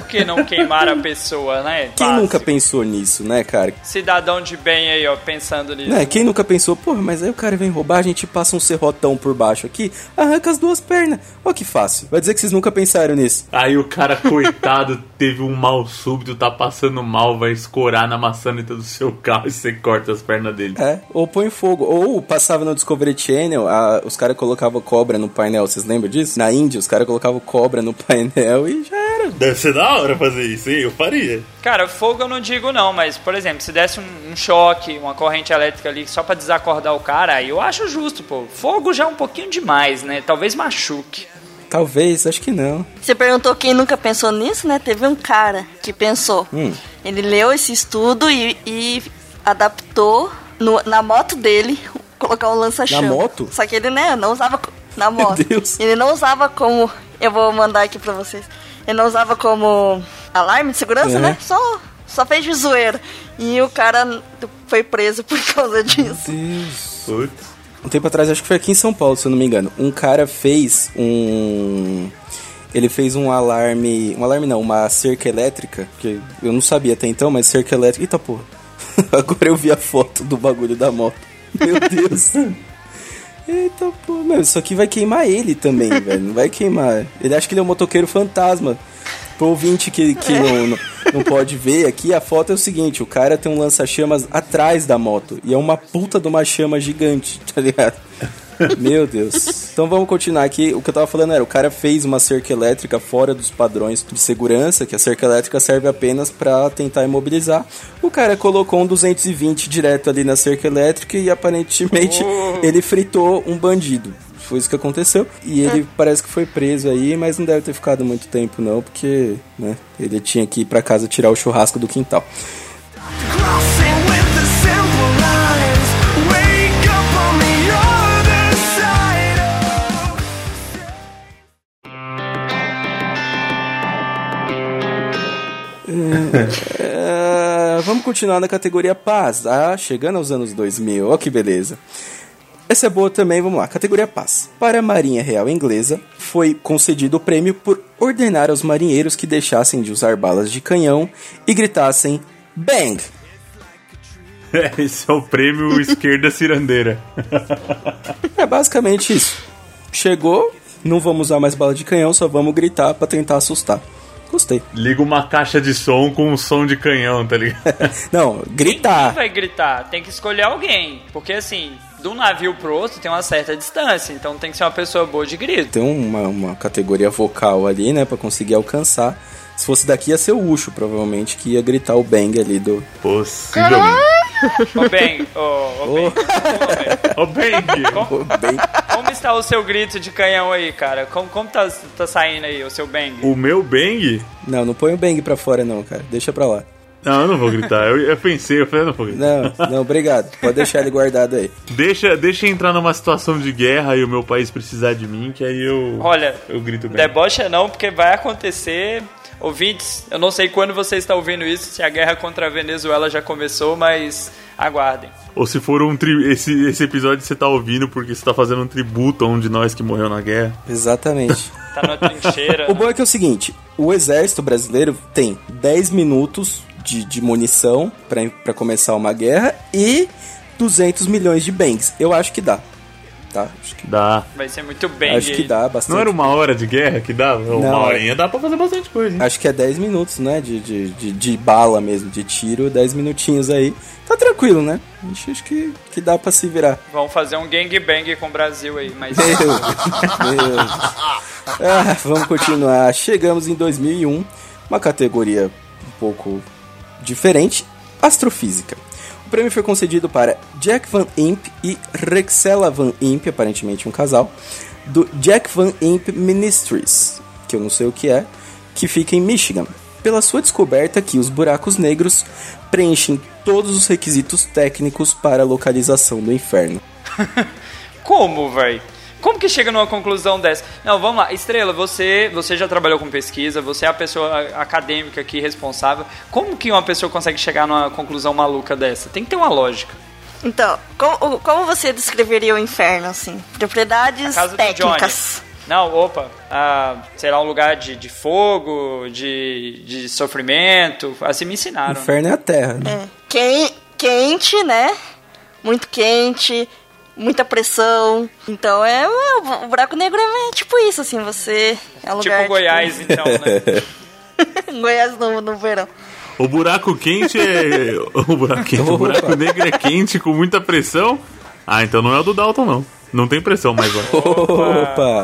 Por que não queimar a pessoa, né? Quem Básico. nunca pensou nisso, né, cara? Cidadão de bem aí, ó, pensando nisso. Né? Quem nunca pensou, porra, mas aí o cara vem roubar, a gente passa um serrotão por baixo aqui, arranca as duas pernas. Ó que fácil. Vai dizer que vocês nunca pensaram nisso. Aí o cara, coitado, teve um mal súbito, tá passando mal, vai escorar na maçaneta do seu carro e você corta as pernas dele. É, ou põe fogo. Ou passava no Discovery Channel, a- os caras colocavam cobra no painel, vocês lembram disso? Na Índia, os caras colocavam cobra no painel e já. Deve ser da hora fazer isso, hein? Eu faria. Cara, fogo eu não digo não, mas, por exemplo, se desse um, um choque, uma corrente elétrica ali só pra desacordar o cara, aí eu acho justo, pô. Fogo já é um pouquinho demais, né? Talvez machuque. Talvez, acho que não. Você perguntou quem nunca pensou nisso, né? Teve um cara que pensou. Hum. Ele leu esse estudo e, e adaptou no- na moto dele colocar um lança-chama. Na moto? Só que ele, né, não usava na moto. Deus. Ele não usava como. Eu vou mandar aqui pra vocês. Ele não usava como alarme de segurança, Uhum. né? Só, só fez de zoeira. E o cara foi preso por causa disso. Deus. Putz. Um tempo atrás, acho que foi aqui em São Paulo, se eu não me engano. Um cara fez um. Ele fez um alarme. Um alarme não, uma cerca elétrica. Que eu não sabia até então, mas cerca elétrica. Eita porra. Agora eu vi a foto do bagulho da moto. Meu Deus. Eita porra, meu, isso aqui vai queimar ele também, velho. Não vai queimar. Ele acha que ele é um motoqueiro fantasma. Pro ouvinte que, que não, não, não pode ver aqui, a foto é o seguinte: o cara tem um lança-chamas atrás da moto. E é uma puta de uma chama gigante, tá ligado? Meu Deus. Então vamos continuar aqui. O que eu tava falando era, o cara fez uma cerca elétrica fora dos padrões de segurança, que a cerca elétrica serve apenas pra tentar imobilizar. O cara colocou um 220 direto ali na cerca elétrica e aparentemente ele fritou um bandido. Foi isso que aconteceu. E ele parece que foi preso aí, mas não deve ter ficado muito tempo não, porque, né, ele tinha que ir pra casa tirar o churrasco do quintal. É, vamos continuar na categoria paz. Ah, chegando aos anos 2000, ó que beleza. Essa é boa também, vamos lá. Categoria paz. Para a Marinha Real Inglesa, foi concedido o prêmio por ordenar aos marinheiros que deixassem de usar balas de canhão e gritassem BANG! É, esse é o prêmio esquerda cirandeira. É basicamente isso. Chegou, não vamos usar mais bala de canhão, só vamos gritar pra tentar assustar. Gostei. Liga uma caixa de som com um som de canhão, tá ligado? Não, Quem gritar. vai gritar? Tem que escolher alguém. Porque assim, de um navio pro outro tem uma certa distância. Então tem que ser uma pessoa boa de grito. Tem uma, uma categoria vocal ali, né, pra conseguir alcançar. Se fosse daqui ia ser o Ucho, provavelmente, que ia gritar o bang ali do. Possivelmente. Ô bem, ô, ô bem, Ô, Bang! o bang. como está o seu grito de canhão aí, cara? Como, como tá, tá saindo aí o seu bang? O meu Bang? Não, não põe o bang pra fora, não, cara. Deixa pra lá. Não, eu não vou gritar. Eu, eu pensei, eu falei, eu não vou gritar. Não, não, obrigado. Pode deixar ele guardado aí. Deixa, deixa eu entrar numa situação de guerra e o meu país precisar de mim, que aí eu. Olha, Eu grito bem. debocha não, porque vai acontecer. Ouvintes, eu não sei quando você está ouvindo isso, se a guerra contra a Venezuela já começou, mas aguardem. Ou se for um tri... esse, esse episódio você tá ouvindo porque você tá fazendo um tributo a um de nós que morreu na guerra. Exatamente. Tá na trincheira. O bom é que é o seguinte: o exército brasileiro tem 10 minutos de, de munição pra pra começar uma guerra e 200 milhões de bangs. Eu acho que dá. Tá? Acho que, Dá. Vai ser muito bem. acho que dá bastante. Não era uma hora de guerra que dava? Uma Não, horinha dá pra fazer bastante coisa, hein? Acho que é 10 minutos, né? De, de, de, de bala mesmo, de tiro, 10 minutinhos aí. Tá tranquilo, né? Acho, acho que, que dá pra se virar. Vamos fazer um gangbang com o Brasil aí, mas Meu Deus. Ah, vamos continuar. Chegamos em 2001, uma categoria um pouco diferente, astrofísica. Prêmio foi concedido para Jack Van Imp e Rexella Van Imp, aparentemente um casal, do Jack Van Imp Ministries, que eu não sei o que é, que fica em Michigan, pela sua descoberta que os buracos negros preenchem todos os requisitos técnicos para a localização do inferno. como, véi? Como que chega numa conclusão dessa? Não, vamos lá. Estrela, você, você já trabalhou com pesquisa, você é a pessoa acadêmica aqui responsável. Como que uma pessoa consegue chegar numa conclusão maluca dessa? Tem que ter uma lógica. Então, como, como você descreveria o inferno, assim? Propriedades técnicas. Não, opa. Ah, sei lá, um lugar de, de fogo, de, de sofrimento. Assim me ensinaram. Inferno é a terra, né? É. Quen- quente, né? Muito quente, muita pressão. Então é, é, o buraco negro é tipo isso, assim, você é um lugar Tipo Goiás, então, né? tipo, Goiás no, no verão. O buraco quente é. O buraco quente, o buraco negro é quente com muita pressão. Ah, então não é o do Dalton, não. Não tem pressão mais lá. Opa,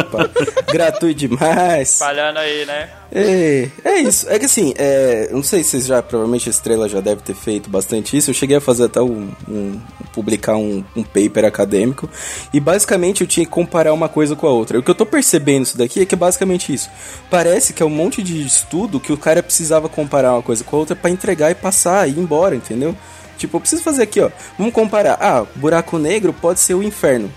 opa. Gratuito demais. Falhando aí, né? É, é isso. É que assim, é, não sei se vocês já, provavelmente a Estrela já deve ter feito bastante isso. Eu cheguei a fazer até um, um- publicar um, um paper acadêmico e basicamente eu tinha que comparar uma coisa com a outra. O que eu tô percebendo isso daqui é que é basicamente isso. Parece que é um monte de estudo que o cara precisava comparar uma coisa com a outra pra entregar e passar e ir embora, entendeu? Tipo, eu preciso fazer aqui, ó. Vamos comparar. Ah, buraco negro pode ser o inferno.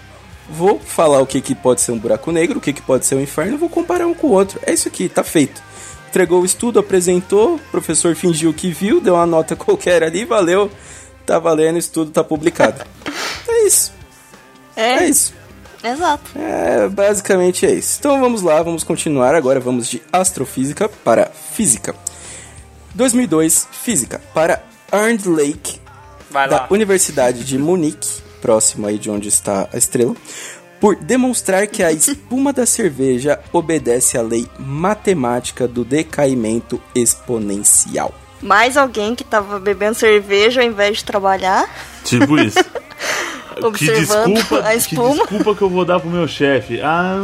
Vou falar o que, que pode ser um buraco negro, o que, que pode ser um inferno, vou comparar um com o outro. É isso aqui, tá feito. Entregou o estudo, apresentou, o professor fingiu que viu, deu uma nota qualquer ali, valeu, tá valendo, o estudo tá publicado. É isso, É, é isso. exato. É, basicamente é isso. Então vamos lá, vamos continuar. Agora vamos de astrofísica para física. 2002, física para Arndt Lake, Vai da lá. Universidade de Munique, próximo aí de onde está a estrela, por demonstrar que a espuma da cerveja obedece à lei matemática do decaimento exponencial. Mais alguém que tava bebendo cerveja ao invés de trabalhar. Tipo isso. que Observando desculpa, a que espuma. desculpa que eu vou dar pro meu chefe. Ah,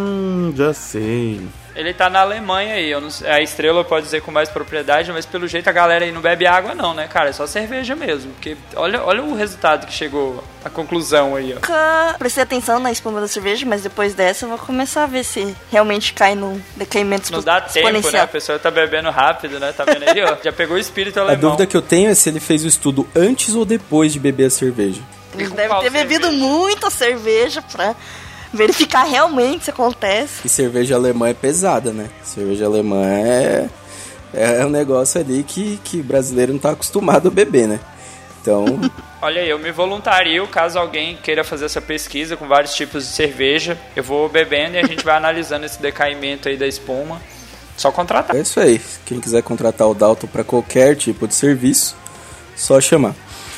já sei. Ele tá na Alemanha aí. Eu não sei- a estrela pode dizer com mais propriedade, mas pelo jeito a galera aí não bebe água, não, né, cara? É só cerveja mesmo. Porque olha, olha o resultado que chegou, a conclusão aí, ó. Nunca prestei atenção na espuma da cerveja, mas depois dessa eu vou começar a ver se realmente cai no decaimento Não dá tempo, né? A pessoa tá bebendo rápido, né? Tá vendo aí, ó? Já pegou o espírito A alemão. dúvida que eu tenho é se ele fez o estudo antes ou depois de beber a cerveja. Ele deve ter bebido cerveja? muita cerveja pra verificar realmente se acontece. E cerveja alemã é pesada, né? Cerveja alemã é, é um negócio ali que, que brasileiro não tá acostumado a beber, né? Então, Olha aí, eu me voluntario caso alguém queira fazer essa pesquisa com vários tipos de cerveja. Eu vou bebendo e a gente vai analisando esse decaimento aí da espuma. Só contratar. é isso aí. Quem quiser contratar o Dalton para qualquer tipo de serviço, só chamar.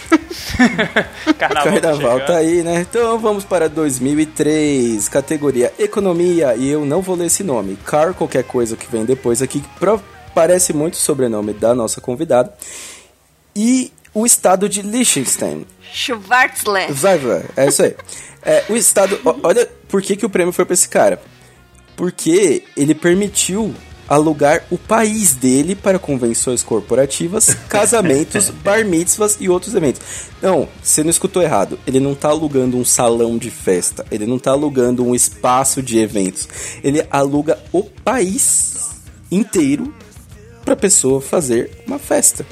Carnaval, Carnaval chegando. tá aí, né? Então vamos para 2003, categoria Economia, e eu não vou ler esse nome. Car, qualquer coisa que vem depois aqui, parece muito o sobrenome da nossa convidada. E o estado de Liechtenstein. Schwarzle. Vai, vai, é isso aí. É, o estado. Olha por que, que o prêmio foi pra esse cara. Porque ele permitiu alugar o país dele para convenções corporativas, casamentos, bar mitzvahs e outros eventos. Não, você não escutou errado. Ele não tá alugando um salão de festa. Ele não tá alugando um espaço de eventos. Ele aluga o país inteiro pra pessoa fazer uma festa.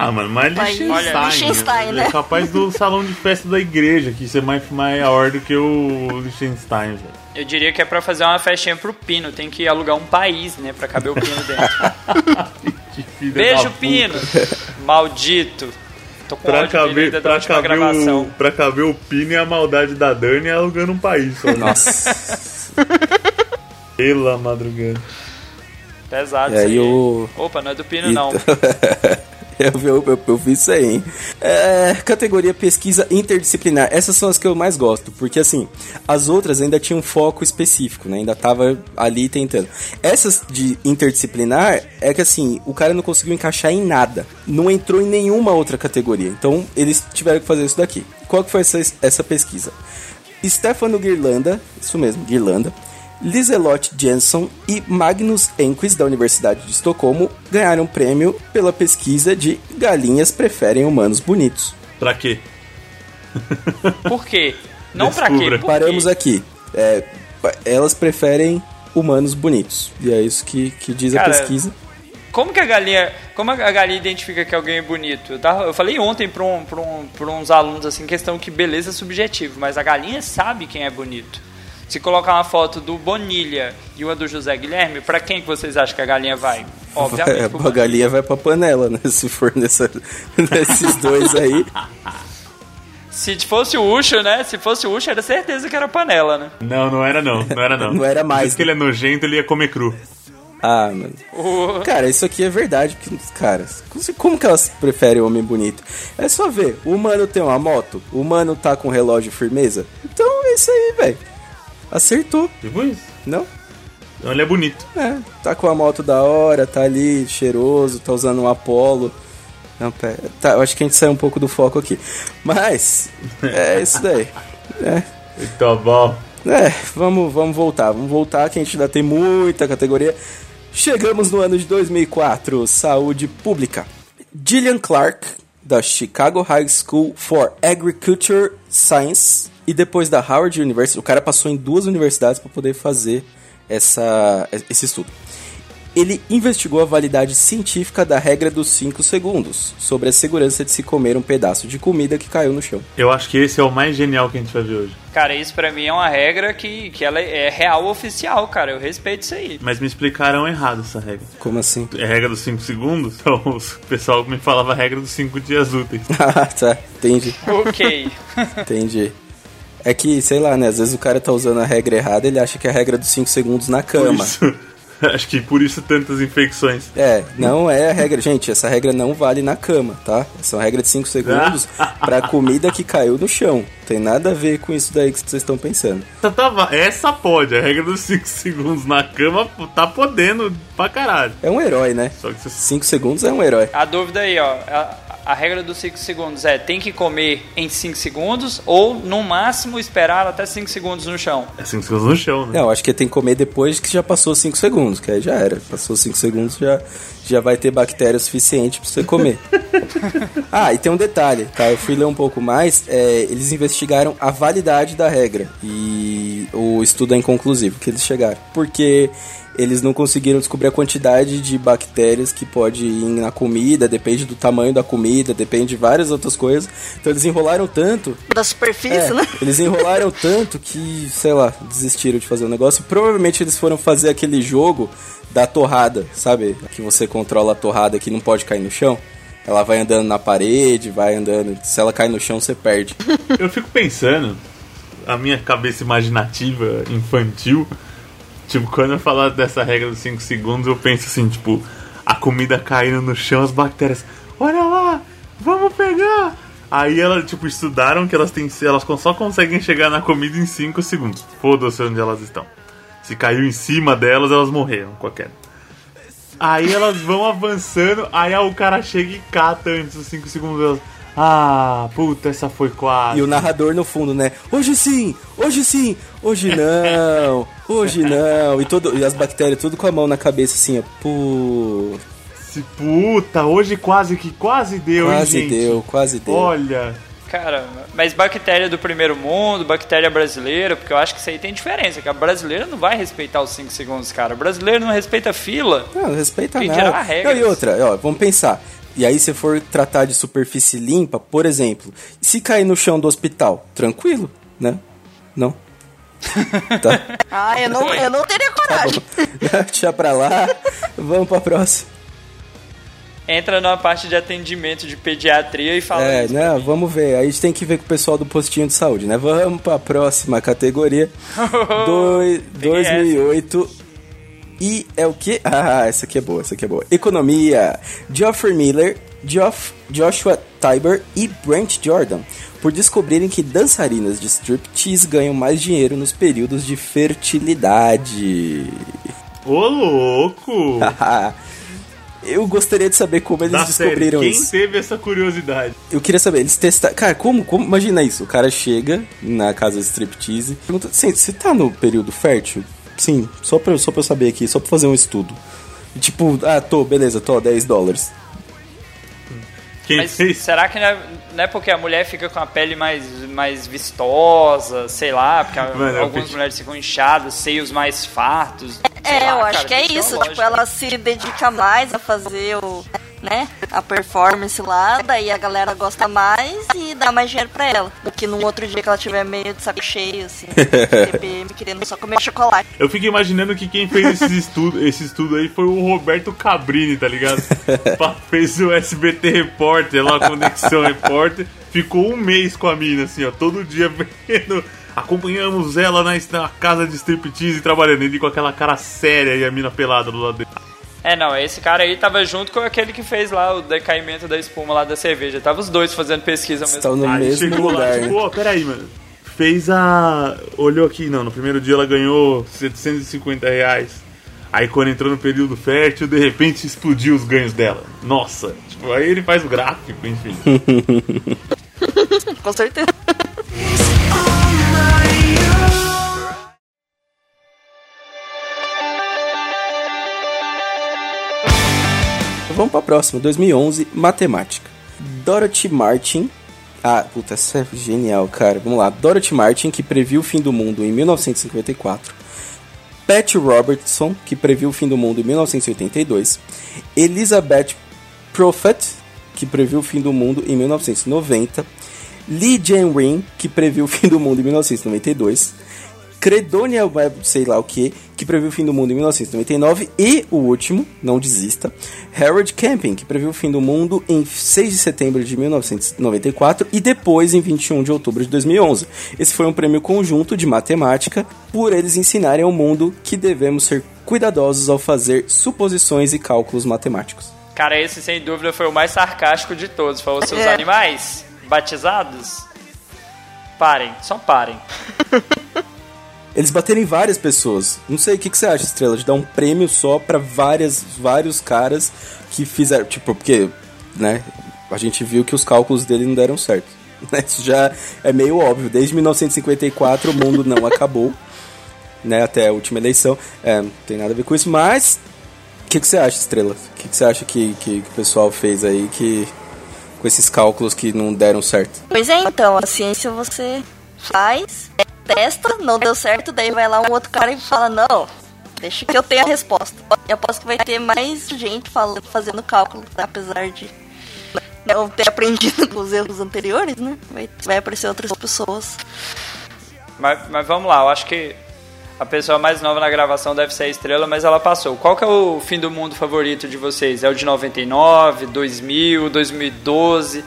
Ah, mano, mas Liechtenstein. Olha, Liechtenstein, né? É capaz do salão de festa da igreja, que isso é mais maior do que o Liechtenstein, velho. Eu diria que é pra fazer uma festinha pro Pino. Tem que alugar um país, né? Pra caber o Pino dentro. Que filha da Beijo. Pino! Maldito! Tô com Pra caber, da pra, caber gravação. o, pra caber o Pino e a maldade da Dani alugando um país só. né? Nossa. Pela madrugada. Pesado E aí isso aí. o- Opa, não é do Pino, não. eu, eu, eu, vi isso aí, hein? É, categoria pesquisa interdisciplinar. Essas são as que eu mais gosto, porque assim, as outras ainda tinham um foco específico, né? Ainda tava ali tentando. Essas de interdisciplinar é que assim, o cara não conseguiu encaixar em nada. Não entrou em nenhuma outra categoria. Então, eles tiveram que fazer isso daqui. Qual que foi essa, essa pesquisa? Stefano Guirlanda, isso mesmo, Guirlanda, Liselotte Jensen e Magnus Enquist, da Universidade de Estocolmo, ganharam prêmio pela pesquisa de galinhas preferem humanos bonitos. Pra quê? Por quê? Não pra quê? Descubra. Por Paramos quê? aqui. É, elas preferem humanos bonitos. E é isso que, que diz a Cara, pesquisa. Como que a galinha, como a galinha identifica que alguém é bonito? Eu, tava, eu falei ontem pra, um, pra, um, pra uns alunos assim, questão que beleza é subjetivo, mas a galinha sabe quem é bonito. Se colocar uma foto do Bonilha e uma do José Guilherme, pra quem que vocês acham que a galinha vai? Obviamente. É, pro a galinha vai pra panela, né? Se for nessa, nesses dois aí. Se fosse o Ucho, né? Se fosse o Ucho, era certeza que era panela, né? Não, não era não. Não era não. Não era mais, Diz que né? ele é nojento, ele ia comer cru. Ah, mano. O- Cara, isso aqui é verdade, porque, cara, como que elas preferem homem bonito? É só ver, o humano tem uma moto, o humano tá com relógio firmeza. Então é isso aí, velho. Acertou, Tipo isso. não? Então ele é bonito. É, tá com a moto da hora, tá ali cheiroso, tá usando um Apollo. Não, pera, tá, eu acho que a gente saiu um pouco do foco aqui. Mas, é isso daí. É, Tá bom. é, vamos, vamos voltar, vamos voltar que a gente ainda tem muita categoria. Chegamos no ano de 2004, saúde pública. Gillian Clark, da Chicago High School for Agriculture Science, e depois da Howard University, o cara passou em duas universidades para poder fazer essa, esse estudo. Ele investigou a validade científica da regra dos 5 segundos, sobre a segurança de se comer um pedaço de comida que caiu no chão. Eu acho que esse é o mais genial que a gente vai ver hoje. Cara, isso pra mim é uma regra que, que ela é real oficial, cara. Eu respeito isso aí. Mas me explicaram errado essa regra. Como assim? É a regra dos 5 segundos? Então o pessoal me falava a regra dos 5 dias úteis. Ah, tá, entendi. Ok. Entendi. É que, sei lá, né? Às vezes o cara tá usando a regra errada, ele acha que é a regra dos 5 segundos na cama. isso, acho que por isso tantas infecções. É, não é a regra. Gente, essa regra não vale na cama, tá? Essa é uma regra de 5 segundos pra comida que caiu no chão. Tem nada a ver com isso daí que vocês estão pensando. Tá, tá, essa pode, a regra dos 5 segundos na cama tá podendo pra caralho. É um herói, né? Só que você 5 segundos é um herói. A dúvida aí, ó. A, a regra dos 5 segundos é: tem que comer em 5 segundos ou, no máximo, esperar até 5 segundos no chão? é 5 segundos no chão, né? Não, acho que tem que comer depois que já passou 5 segundos, que aí já era. Passou 5 segundos, já, já vai ter bactéria suficiente pra você comer. ah, e tem um detalhe, tá? Eu fui ler um pouco mais. é, eles investigaram a validade da regra. E o estudo é inconclusivo que eles chegaram. Porque eles não conseguiram descobrir a quantidade de bactérias que pode ir na comida, depende do tamanho da comida, depende de várias outras coisas. Então eles enrolaram tanto Da superfície, é, né? Eles enrolaram tanto que, sei lá, desistiram de fazer o negócio. Provavelmente eles foram fazer aquele jogo da torrada, sabe? Que você controla a torrada que não pode cair no chão. Ela vai andando na parede, vai andando. Se ela cai no chão, você perde. Eu fico pensando, a minha cabeça imaginativa, infantil, tipo, quando eu falar dessa regra dos 5 segundos, eu penso assim, tipo, a comida caindo no chão, as bactérias, olha lá, vamos pegar! Aí elas, tipo, estudaram que elas têm, elas só conseguem chegar na comida em 5 segundos. Foda-se onde elas estão. Se caiu em cima delas, elas morreram queda. Aí elas vão avançando, aí o cara chega e cata antes dos 5 segundos delas. Ah, puta, essa foi quase. E o narrador no fundo, né? Hoje sim, hoje sim, hoje não, hoje não. E, todo, e as bactérias tudo com a mão na cabeça assim, ó. Pô, Se puta, hoje quase que quase deu, quase hein, gente? deu, quase deu. Olha, Cara, mas bactéria do primeiro mundo, bactéria brasileira, porque eu acho que isso aí tem diferença, que a brasileira não vai respeitar os 5 segundos, cara. O brasileiro não respeita fila. Não, não respeita Tem que nada. Não, e outra, ó, vamos pensar. E aí, se for tratar de superfície limpa, por exemplo, se cair no chão do hospital, tranquilo, né? Não. Tá. Ah, eu não, eu não teria coragem. Deixa pra lá. Vamos pra próxima. Entra numa parte de atendimento de pediatria e fala É, isso. né? Vamos ver. Aí a gente tem que ver com o pessoal do postinho de saúde, né? Vamos pra próxima categoria. Doi- Peguei 2008. E é o que? Ah, essa aqui é boa, essa aqui é boa. Economia. Geoffrey Miller, Geoff, Joshua Tiber e Brent Jordan, por descobrirem que dançarinas de striptease ganham mais dinheiro nos períodos de fertilidade. Ô, louco! Eu gostaria de saber como eles Da série, descobriram quem isso. teve essa curiosidade? Eu queria saber, eles testaram. Cara, como, como? Imagina isso: o cara chega na casa de striptease pergunta: "Sim, você tá no período fértil? Sim, só pra, só pra eu saber aqui, só pra fazer um estudo. E tipo, ah, tô, beleza, tô, 10 dólares. Quem Mas fez? será que não é, não é porque a mulher fica com a pele mais, mais vistosa, sei lá, porque Mano, algumas mulheres ficam inchadas, seios mais fartos. É, lá, eu acho cara, que é isso. Tipo, ela se dedica mais a fazer o, né, a performance lá, daí a galera gosta mais e dá mais dinheiro pra ela. Do que num outro dia que ela tiver meio de saco cheio, assim, TPM, querendo só comer chocolate. Eu fico imaginando que quem fez esses estudo, esse estudo aí foi o Roberto Cabrini, tá ligado? Fez o SBT Repórter lá, Conexão Repórter. Ficou um mês com a mina, assim, ó, todo dia vendo. Acompanhamos ela na, na casa de striptease trabalhando. Ele com aquela cara séria e a mina pelada do lado dele. É, não, esse cara aí tava junto com aquele que fez lá o decaimento da espuma lá da cerveja. Tava os dois fazendo pesquisa ao mesmo Estão no Aí mesmo chegou lugar, lá, tipo, peraí, mano. Fez a. Olhou aqui, não. No primeiro dia ela ganhou 750 reais. Aí quando entrou no período fértil, de repente explodiu os ganhos dela. Nossa. Tipo, aí ele faz o gráfico, enfim. Com certeza. Vamos pra próxima, 2011, matemática. Dorothy Martin. Ah, puta, essa é genial, cara. Vamos lá. Dorothy Martin, que previu o fim do mundo em 1954. Pat Robertson, que previu o fim do mundo em 1982. Elizabeth Prophet, que previu o fim do mundo em 1990. Lee Jen-rin, que previu o fim do mundo em 1992. Credonia Web, sei lá o que, que previu o fim do mundo em 1999. E o último, não desista, Harold Camping, que previu o fim do mundo em 6 de setembro de 1994 e depois em 21 de outubro de 2011. Esse foi um prêmio conjunto de matemática por eles ensinarem ao mundo que devemos ser cuidadosos ao fazer suposições e cálculos matemáticos. Cara, esse sem dúvida foi o mais sarcástico de todos. Falou seus É. animais batizados. Parem, só parem. Eles bateram em várias pessoas. Não sei o que, que você acha, Estrela, de dar um prêmio só pra várias, vários caras que fizeram. Tipo, porque, né? A gente viu que os cálculos dele não deram certo. né? Isso já é meio óbvio. Desde 1954 o mundo não acabou. Né, até a última eleição. É, não tem nada a ver com isso, mas. O que, que você acha, Estrela? O que, que você acha que, que, que o pessoal fez aí que. Com esses cálculos que não deram certo? Pois é, então, a ciência você faz, testa, não deu certo, daí vai lá um outro cara e fala, não, deixa que eu tenha a resposta. Eu aposto que vai ter mais gente falando, fazendo cálculo, tá? apesar de não ter aprendido com os erros anteriores, né? Vai, vai aparecer outras pessoas. Mas, mas vamos lá, eu acho que a pessoa mais nova na gravação deve ser a estrela, mas ela passou. Qual que é o fim do mundo favorito de vocês? É o de 99, 2000, 2012?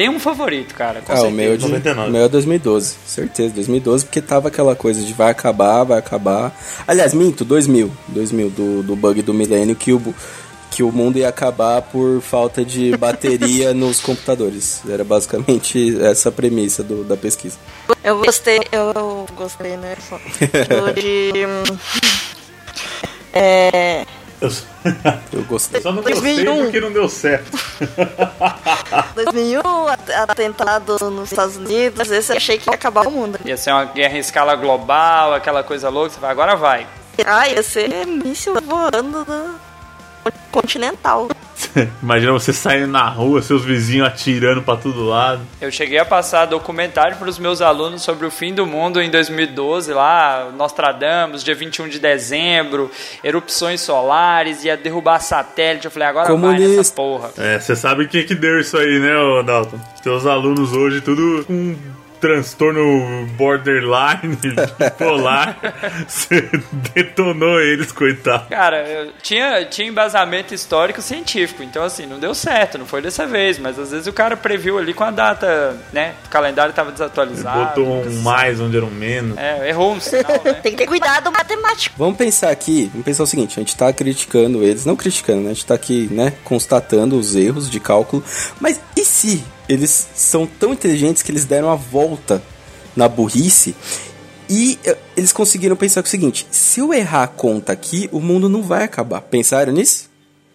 Tem um favorito, cara, com Ah, o certeza. meu, de, 99. o meu é 2012, certeza, 2012, porque tava aquela coisa de vai acabar, vai acabar. Aliás, minto, 2000, 2000, do, do bug do milênio, que o, que o mundo ia acabar por falta de bateria nos computadores. Era basicamente essa a premissa do, da pesquisa. Eu gostei, eu gostei, né? De. hum, É. Eu Eu gostei. só não gostei 2001. porque não deu certo. 2001, at- atentado nos Estados Unidos, esse eu achei que ia acabar o mundo. Ia ser uma guerra em escala global, aquela coisa louca. Você vai, agora vai. Ah, ia ser míssil voando do continental. Imagina você saindo na rua, seus vizinhos atirando pra todo lado. Eu cheguei a passar documentário para os meus alunos sobre o fim do mundo em 2012, lá, Nostradamus, dia 21 de dezembro, erupções solares, ia derrubar satélite. Eu falei, agora vai nessa Comunista. porra. É, você sabe o que que deu isso aí, né, Dalton? Seus alunos hoje, tudo com transtorno borderline, bipolar, você detonou eles, coitado. Cara, eu tinha, tinha embasamento histórico científico, então assim, não deu certo, não foi dessa vez, mas às vezes o cara previu ali com a data, né? O calendário tava desatualizado. Botou nunca um mais onde era um menos. É, errou um sinal, né? Tem que ter cuidado matemático. Vamos pensar aqui, vamos pensar o seguinte, a gente tá criticando eles, não criticando, né? A gente tá aqui, né, constatando os erros de cálculo, mas e se eles são tão inteligentes que eles deram a volta na burrice e eh, eles conseguiram pensar o seguinte, se eu errar a conta aqui, o mundo não vai acabar. Pensaram nisso?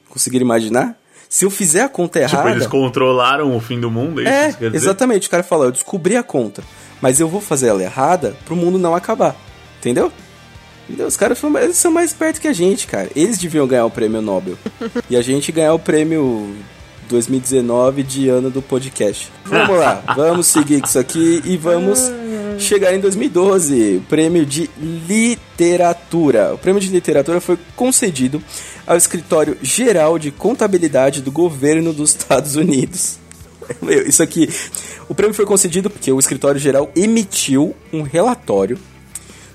Conseguiram imaginar? Se eu fizer a conta Tipo, errada... eles controlaram o fim do mundo, é isso É, que você quer dizer? exatamente. O cara fala, eu descobri a conta, mas eu vou fazer ela errada pro mundo não acabar. Entendeu? Entendeu? Os caras são mais espertos que a gente, cara. Eles deviam ganhar o prêmio Nobel. e a gente ganhar o prêmio 2019 de ano do podcast. Vamos lá, vamos seguir isso aqui e vamos chegar em 2012. O prêmio de literatura. O prêmio de literatura foi concedido ao Escritório Geral de Contabilidade do Governo dos Estados Unidos. Meu, isso aqui. O prêmio foi concedido porque o Escritório Geral emitiu um relatório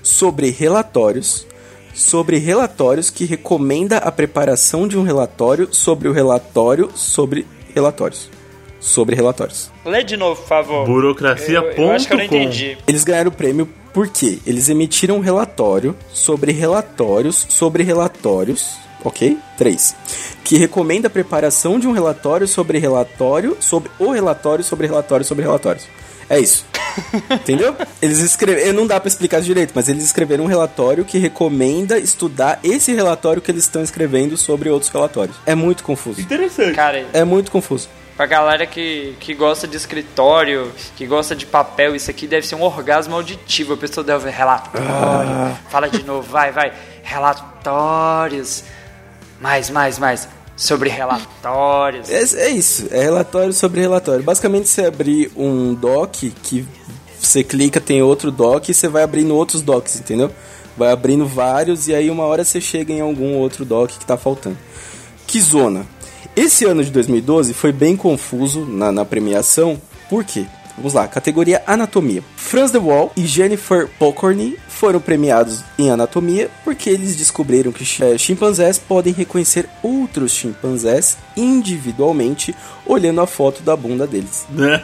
sobre relatórios sobre relatórios que recomenda a preparação de um relatório sobre o relatório sobre relatórios. Sobre relatórios. Lê de novo, por favor. Burocracia Eu, eu acho que eu não entendi. Eles ganharam o prêmio porque eles emitiram um relatório sobre relatórios sobre relatórios, ok? Três. Que recomenda a preparação de um relatório sobre relatório sobre o relatório sobre relatório sobre relatórios. É isso. Entendeu? Eles escreveram. Não dá pra explicar direito, mas eles escreveram um relatório que recomenda estudar esse relatório que eles estão escrevendo sobre outros relatórios. É muito confuso. Interessante. Cara, É muito confuso. pra galera que, que gosta de escritório, que gosta de papel, isso aqui deve ser um orgasmo auditivo. A pessoa deve ver relatório. Ah. Fala de novo, vai, vai. Relatórios. Mais, mais, mais. Sobre relatórios. É, é isso, é relatório sobre relatório. Basicamente, você abrir um doc que você clica, tem outro doc e você vai abrindo outros docs, entendeu? Vai abrindo vários e aí uma hora você chega em algum outro doc que tá faltando. Que zona! Esse ano de 2012 foi bem confuso na, na premiação, por quê? Vamos lá, categoria Anatomia. Franz de Waal e Jennifer Pokorny foram premiados em Anatomia porque eles descobriram que eh, chimpanzés podem reconhecer outros chimpanzés individualmente olhando a foto da bunda deles. Né?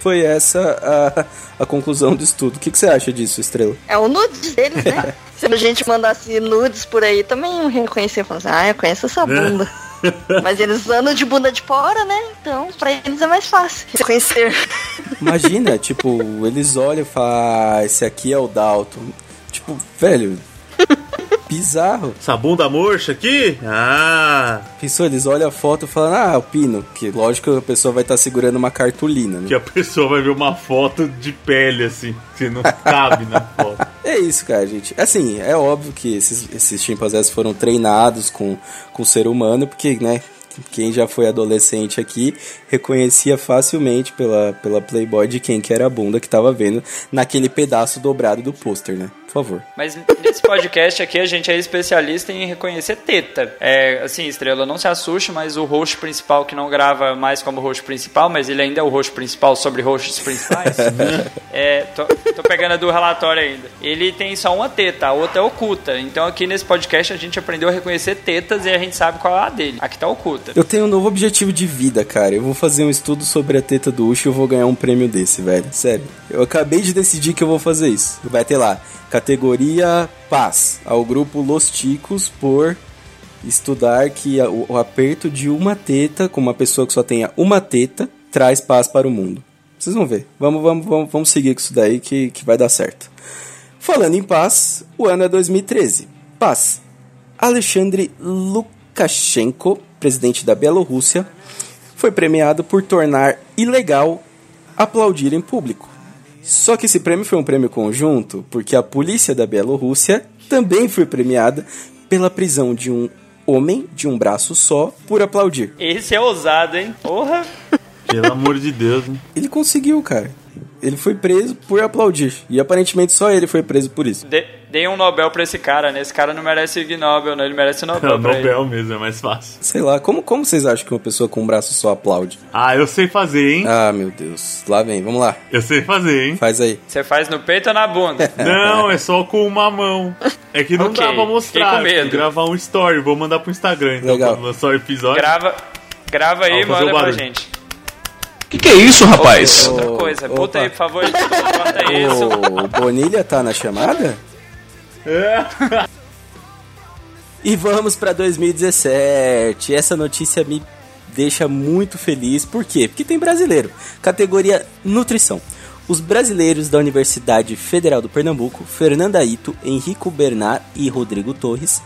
Foi essa a, a conclusão do estudo. O que, que você acha disso, Estrela? É o nudes deles, né? Se a gente mandasse nudes por aí, também iam reconhecer. Falar assim, ah, eu conheço essa bunda. Mas eles andam de bunda de fora, né? Então, pra eles é mais fácil reconhecer. Imagina, tipo, eles olham e falam, ah, esse aqui é o Dalton. Tipo, velho, bizarro. Essa bunda murcha aqui? Ah, Pensou, eles olham a foto e falam, ah, o Pino. Que lógico que a pessoa vai estar segurando uma cartolina, né? que a pessoa vai ver uma foto de pele, assim, que não cabe na foto. É isso, cara, gente. Assim, é óbvio que esses, esses chimpanzés foram treinados com, com o ser humano, porque, né, quem já foi adolescente aqui reconhecia facilmente pela, pela Playboy de quem que era a bunda que tava vendo naquele pedaço dobrado do pôster, né? Por favor. Mas nesse podcast aqui a gente é especialista em reconhecer teta. É, assim, Estrela, não se assuste, mas o host principal que não grava mais como host principal, mas ele ainda é o host principal sobre hosts principais. é, tô, tô pegando a do relatório ainda. Ele tem só uma teta, a outra é oculta. Então aqui nesse podcast a gente aprendeu a reconhecer tetas e a gente sabe qual é a dele. Aqui tá oculta. Eu tenho um novo objetivo de vida, cara. Eu vou fazer um estudo sobre a teta do Ucho e eu vou ganhar um prêmio desse, velho. Sério. Eu acabei de decidir que eu vou fazer isso. Vai ter lá, categoria Paz, ao grupo Los Ticos por estudar que o, o aperto de uma teta, com uma pessoa que só tenha uma teta, traz paz para o mundo. Vocês vão ver. Vamos, vamos, vamos, vamos seguir com isso daí que, que vai dar certo. Falando em paz, o ano é 2013. Paz. Alexandre Lukashenko, presidente da Bielorrússia, foi premiado por tornar ilegal aplaudir em público. Só que esse prêmio foi um prêmio conjunto, porque a polícia da Bielorrússia também foi premiada pela prisão de um homem de um braço só por aplaudir. Esse é ousado, hein? Porra! Pelo amor de Deus, né? Ele conseguiu, cara. Ele foi preso por aplaudir. E aparentemente só ele foi preso por isso. Dê, dê um Nobel pra esse cara, né? Esse cara não merece Ig Nobel, não. Ele merece É Nobel o pra ele. Nobel mesmo, é mais fácil. Sei lá, como, como vocês acham que uma pessoa com um braço só aplaude? Ah, eu sei fazer, hein? Ah, meu Deus. Lá vem, vamos lá. Eu sei fazer, hein? Faz aí. Você faz no peito ou na bunda? Não, é só com uma mão. É que não Ok, dá pra mostrar. com medo. gravar um story. Vou mandar pro Instagram. Então, Legal. quando lançar o episódio. grava, grava aí e manda o pra gente. Que que é isso, rapaz? Outra Ô, coisa, opa. bota aí, por favor, corta isso. O Bonilha tá na chamada? E vamos pra 2017. Essa notícia me deixa muito feliz. Por quê? Porque tem brasileiro. Categoria Nutrição. Os brasileiros da Universidade Federal do Pernambuco, Fernanda Ito, Henrico Bernard e Rodrigo Torres,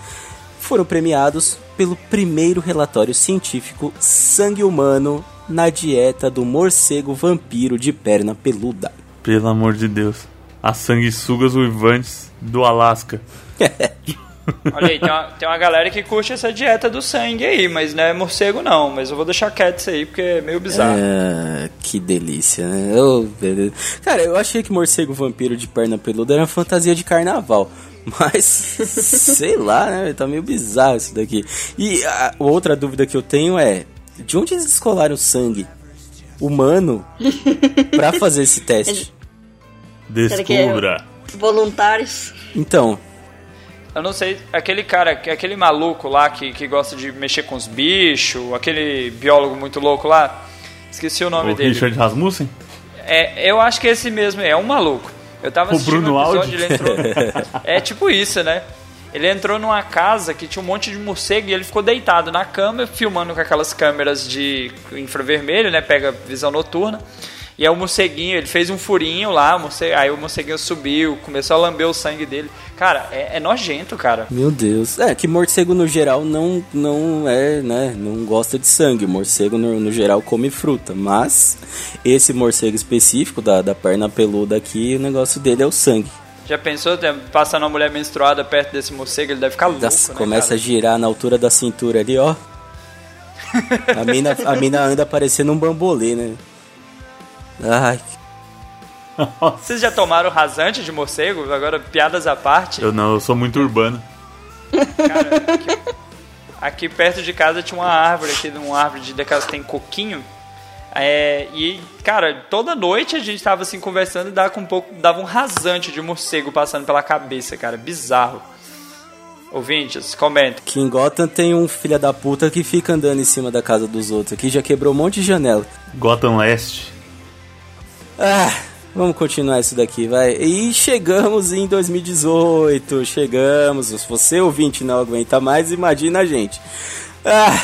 foram premiados pelo primeiro relatório científico sangue humano na dieta do morcego vampiro de perna peluda. Pelo amor de Deus. As sanguessugas uivantes do Alasca. Olha aí, tem uma, tem uma galera que curte essa dieta do sangue aí, mas não é morcego não. Mas eu vou deixar quieto isso aí, porque é meio bizarro. Ah, que delícia, né? Beleza. Cara, eu achei que morcego vampiro de perna peluda era uma fantasia de carnaval. Mas, sei lá, né? Tá meio bizarro isso daqui. E a outra dúvida que eu tenho é: de onde eles descolaram sangue humano pra fazer esse teste? Descubra. Voluntários. Então, Eu não sei, aquele cara, aquele maluco lá que, que gosta de mexer com os bichos, aquele biólogo muito louco lá, esqueci o nome O dele. Richard Rasmussen? É, eu acho que esse mesmo é um maluco. Eu tava O assistindo Bruno um episódio, Aldi? ele entrou. é tipo isso, né? Ele entrou numa casa que tinha um monte de morcego e ele ficou deitado na cama, filmando com aquelas câmeras de infravermelho, né? Pega visão noturna. E aí o morceguinho, ele fez um furinho lá, aí o morceguinho subiu, começou a lamber o sangue dele. Cara, é, é nojento, cara. meu Deus. É, que morcego no geral não, não é, né? Não gosta de sangue. Morcego no, no geral come fruta. Mas esse morcego específico da, da perna peluda aqui, o negócio dele é o sangue. Já pensou, passando uma mulher menstruada perto desse morcego, ele deve ficar louco, Das- né, começa cara? a girar na altura da cintura ali, ó. A mina, a mina anda parecendo um bambolê, né? Ai, Vocês já tomaram rasante de morcego? Agora, piadas à parte. Eu não, eu sou muito urbano. Cara, aqui, aqui perto de casa tinha uma árvore, aqui uma árvore de daquelas que tem coquinho. É, e, cara, toda noite a gente tava assim conversando e dava, com um pouco, dava um rasante de morcego passando pela cabeça, cara. Bizarro. Ouvintes, comenta. que em Gotham tem um filho da puta que fica andando em cima da casa dos outros aqui, já quebrou um monte de janela. Gotham Leste. Ah, vamos continuar isso daqui, vai. E chegamos em 2018, chegamos. Se você ouvinte não aguenta mais, imagina a gente. Ah,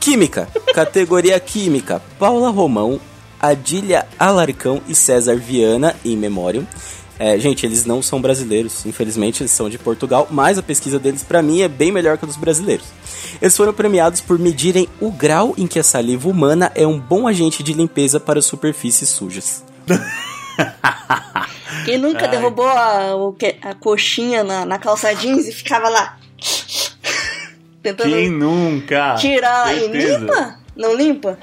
química, categoria química. Paula Romão, Adília Alarcão e César Viana, em memória. É, gente, eles não são brasileiros, infelizmente eles são de Portugal, mas a pesquisa deles pra mim é bem melhor que a dos brasileiros. Eles foram premiados por medirem o grau em que a saliva humana é um bom agente de limpeza para superfícies sujas. Quem nunca derrubou a, a coxinha na, na calça jeans e ficava lá tentando Quem nunca? tirar e limpa? Não limpa?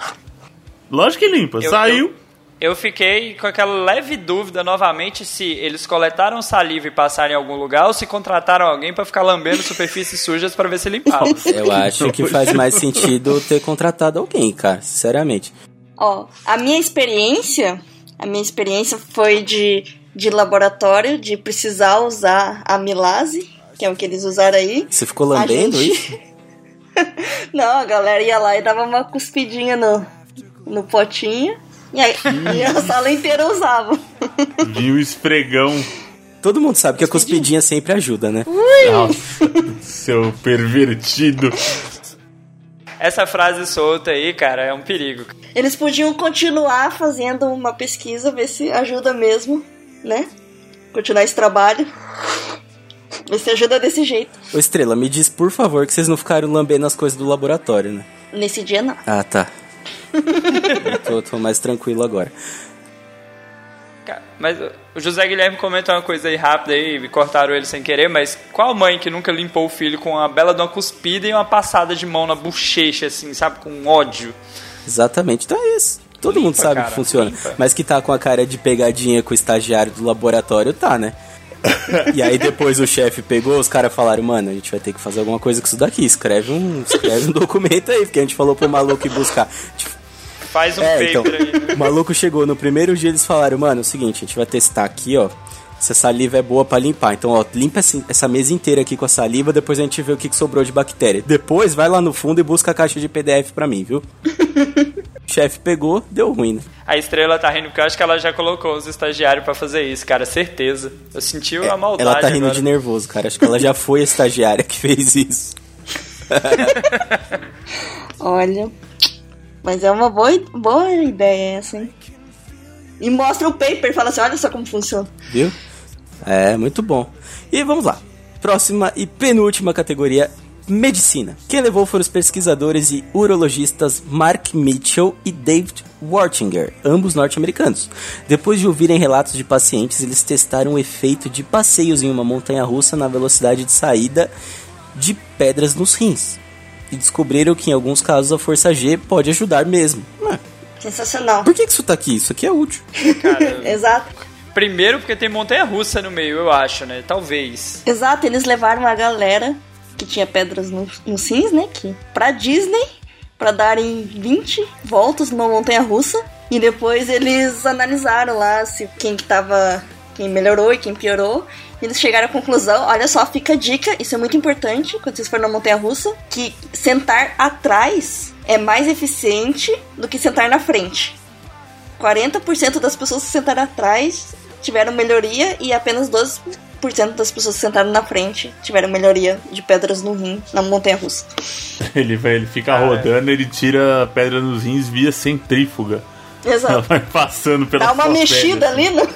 Lógico que limpa. Eu- Saiu. Eu fiquei com aquela leve dúvida novamente se eles coletaram saliva e passaram em algum lugar ou se contrataram alguém pra ficar lambendo superfícies sujas pra ver se limpava. Eu acho que faz mais sentido ter contratado alguém, cara, sinceramente. Ó, a minha experiência, a minha experiência foi de, de laboratório, de precisar usar a milase, que é o que eles usaram aí. Você ficou lambendo gente- isso? Não, a galera ia lá e dava uma cuspidinha no, no potinho. E, aí, e a sala inteira usava. Vinha o esfregão. Todo mundo sabe que a cuspidinha sempre ajuda, né? Nossa, seu pervertido. Essa frase solta aí, cara, é um perigo. Eles podiam continuar fazendo uma pesquisa, ver se ajuda mesmo, né? Continuar esse trabalho. Se ajuda desse jeito. Ô Estrela, me diz por favor que vocês não ficaram lambendo as coisas do laboratório, né? Nesse dia, não. Ah, tá. Eu tô, tô mais tranquilo agora. Cara, Mas o José Guilherme comenta uma coisa aí rápida aí, me cortaram ele sem querer, mas qual mãe que nunca limpou o filho com uma bela de uma cuspida e uma passada de mão na bochecha, assim, sabe? Com ódio. Exatamente. Então é isso. Todo mundo Limpa, sabe cara, que funciona. limpa. Mas que tá com a cara de pegadinha com o estagiário do laboratório, tá, né? E aí depois o chefe pegou, os caras falaram, mano, a gente vai ter que fazer alguma coisa com isso daqui. Escreve um, escreve um documento aí, porque a gente falou pro maluco ir buscar. Tipo, Faz um é, paper então, aí. o maluco chegou no primeiro dia, eles falaram, mano, é o seguinte, a gente vai testar aqui, ó. Se a saliva é boa pra limpar. Então, ó, limpa essa, essa mesa inteira aqui com a saliva, depois a gente vê o que, que sobrou de bactéria. Depois vai lá no fundo e busca a caixa de PDF pra mim, viu? O chefe pegou, deu ruim, né? A estrela tá rindo porque eu acho que ela já colocou os estagiários pra fazer isso, cara, certeza. Eu senti a maldade Ela tá rindo agora. de nervoso, cara. Acho que ela já foi a estagiária que fez isso. Olha. Mas é uma boa, boa ideia essa, hein? E mostra o paper, fala assim, olha só como funciona. Viu? É, muito bom. E vamos lá. Próxima e penúltima categoria: Medicina. Quem levou foram os pesquisadores e urologistas Mark Mitchell e David Wartinger, ambos norte-americanos. Depois de ouvirem relatos de pacientes, eles testaram o efeito de passeios em uma montanha russa na velocidade de saída de pedras nos rins. E descobriram que em alguns casos a força G pode ajudar mesmo. Ué, Sensacional. por que que isso tá aqui? Isso aqui é útil. Cara, Exato. primeiro porque tem montanha-russa no meio, eu acho, né? Talvez. Exato, eles levaram uma galera que tinha pedras no, no né? Que, pra Disney, pra darem 20 voltas numa montanha russa. E depois eles analisaram lá se quem que tava. quem melhorou e quem piorou. E eles chegaram à conclusão, olha só, fica a dica, isso é muito importante quando vocês forem na montanha russa, que sentar atrás é mais eficiente do que sentar na frente. 40% das pessoas que sentaram atrás tiveram melhoria e apenas 12% das pessoas que sentaram na frente tiveram melhoria de pedras no rim na montanha russa. Ele, vai, ele fica rodando, ele tira pedra nos rins via centrífuga. Ela Exato. vai passando pela Dá uma mexida ali, né?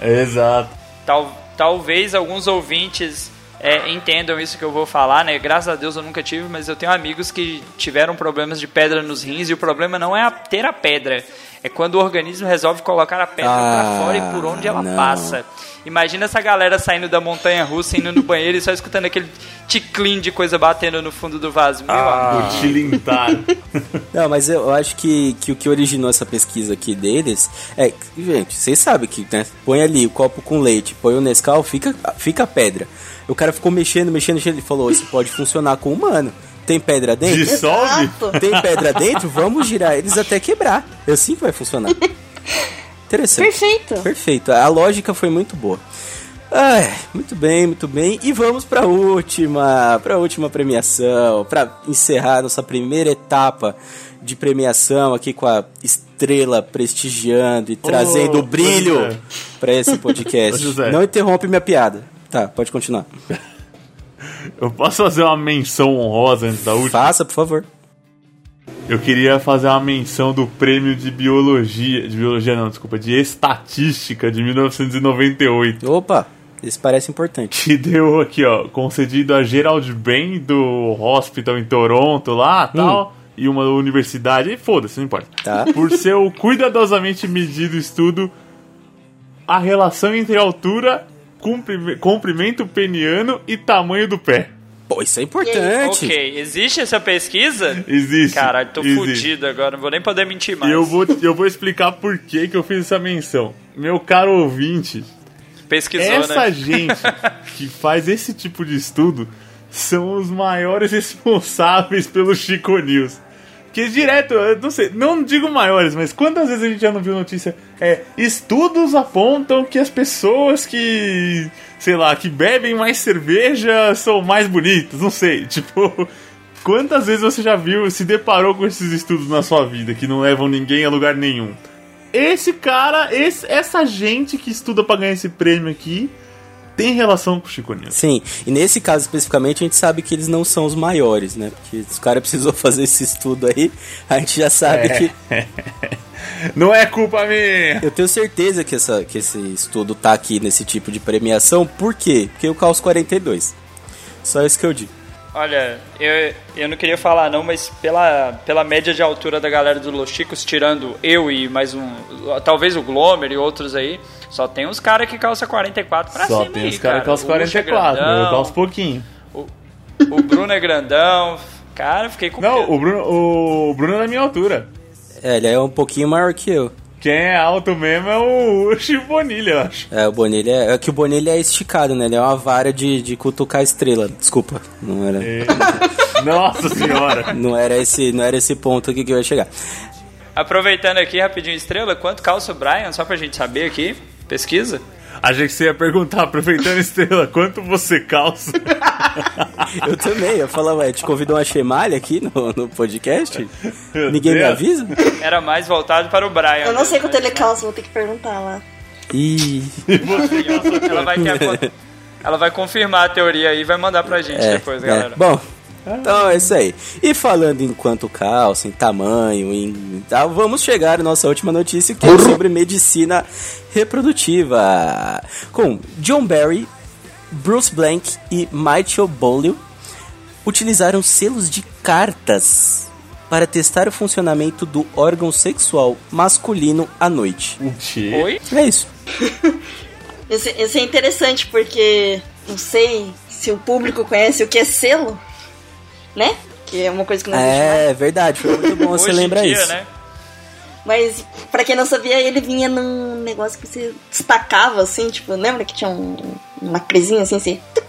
Exato. Tal, talvez alguns ouvintes é, entendam isso que eu vou falar, né? Graças a Deus eu nunca tive, mas eu tenho amigos que tiveram problemas de pedra nos rins e o problema não é a- ter a pedra, é quando o organismo resolve colocar a pedra Ah, pra fora e por onde ela não. passa. Imagina essa galera saindo da montanha russa, indo no banheiro e só escutando aquele ticlin de coisa batendo no fundo do vaso. Meu amor. O tilintar. Não, mas eu acho que, que o que originou essa pesquisa aqui deles é. que, Gente, vocês sabem que, né? Põe ali o copo com leite, põe o Nescau, fica, fica a pedra. O cara ficou mexendo, mexendo, mexendo. Ele falou: Isso pode funcionar com humano. Tem pedra dentro? Dissolve? Exato. Tem pedra dentro? Vamos girar eles até quebrar. É assim que vai funcionar. Interessante. Perfeito. Perfeito. A lógica foi muito boa. Ai, muito bem, muito bem. E vamos para última, para última premiação, para encerrar nossa primeira etapa de premiação aqui com a estrela prestigiando e trazendo ô, brilho para esse podcast. Não interrompe minha piada. Tá, pode continuar. Eu posso fazer uma menção honrosa antes da última? Faça, por favor. Eu queria fazer uma menção do prêmio de biologia. De biologia não, desculpa, de estatística de 1998. Opa, isso parece importante. Que deu aqui, ó, concedido a Gerald Ben do Hospital em Toronto lá tal. E uma universidade, e foda-se, não importa. Tá. Por seu cuidadosamente medido estudo a relação entre altura, comprimento peniano e tamanho do pé. Pô, isso é importante. Ok, existe essa pesquisa? Existe. Caralho, tô existe. fudido agora, não vou nem poder mentir mais. E eu vou, eu vou explicar por que, que eu fiz essa menção. Meu caro ouvinte, Pesquisou, essa né? gente que faz esse tipo de estudo são os maiores responsáveis pelo Chico News. Que direto, não sei, não digo maiores, mas quantas vezes a gente já não viu notícia? É, estudos apontam que as pessoas que, sei lá, que bebem mais cerveja são mais bonitas, não sei, tipo, quantas vezes você já viu, se deparou com esses estudos na sua vida que não levam ninguém a lugar nenhum? Esse cara, esse- essa gente que estuda pra ganhar esse prêmio aqui, tem relação com o Chico News. Sim, e nesse caso especificamente a gente sabe que eles não são os maiores, né? Porque se o cara precisou fazer esse estudo aí, a gente já sabe É. que. Não é culpa minha! Eu tenho certeza que, essa, que esse estudo tá aqui nesse tipo de premiação, por quê? Porque eu calço 42. Só isso que eu digo. Olha, eu, eu não queria falar não, mas pela, pela média de altura da galera do Los Chicos, tirando eu e mais um, talvez o Glomer e outros aí, só tem uns caras que calça 44 pra Só cima tem aí, os caras que calçam O Ucha é 44, grandão, eu calço pouquinho. O Bruno é grandão, cara, fiquei com Não, o Bruno, o Bruno é da minha altura. É, ele é um pouquinho maior que eu. Quem é alto mesmo é o Chico Bonilha, eu acho. É, o Bonilha é, é que o Bonilha é esticado, né? Ele é uma vara de, de cutucar estrela. Desculpa, não era, É. Nossa senhora. não era esse, não era esse ponto aqui que eu ia chegar. Aproveitando aqui rapidinho, Estrela, quanto calça o Brian? Só pra gente saber aqui. Pesquisa? Achei que você ia perguntar, aproveitando estrela, quanto você calça? Eu também, eu falar, ué, te convidou uma chemalha aqui no, no podcast? Meu Ninguém me Deus. avisa? Era mais voltado para o Brian. Eu não sei quanto ele calça, vou ter que perguntar lá. Ih, Ela vai, a ela vai confirmar a teoria aí e vai mandar pra gente é, depois, é. galera. Bom, então é isso aí. E falando em quanto calça, em tamanho, em tal, vamos chegar à nossa última notícia que é sobre medicina reprodutiva. Com John Barry, Bruce Blank e Michael Bolio utilizaram selos de cartas para testar o funcionamento do órgão sexual masculino à noite. Oi? É isso. Esse, esse é interessante porque não sei se o público conhece o que é selo, né? Que é uma coisa que não existe mais. É verdade, foi muito bom você lembrar dia, isso. né? Mas, pra quem não sabia, ele vinha num negócio que você destacava, assim, tipo, lembra que tinha um, um lacrezinho assim, assim? tuc?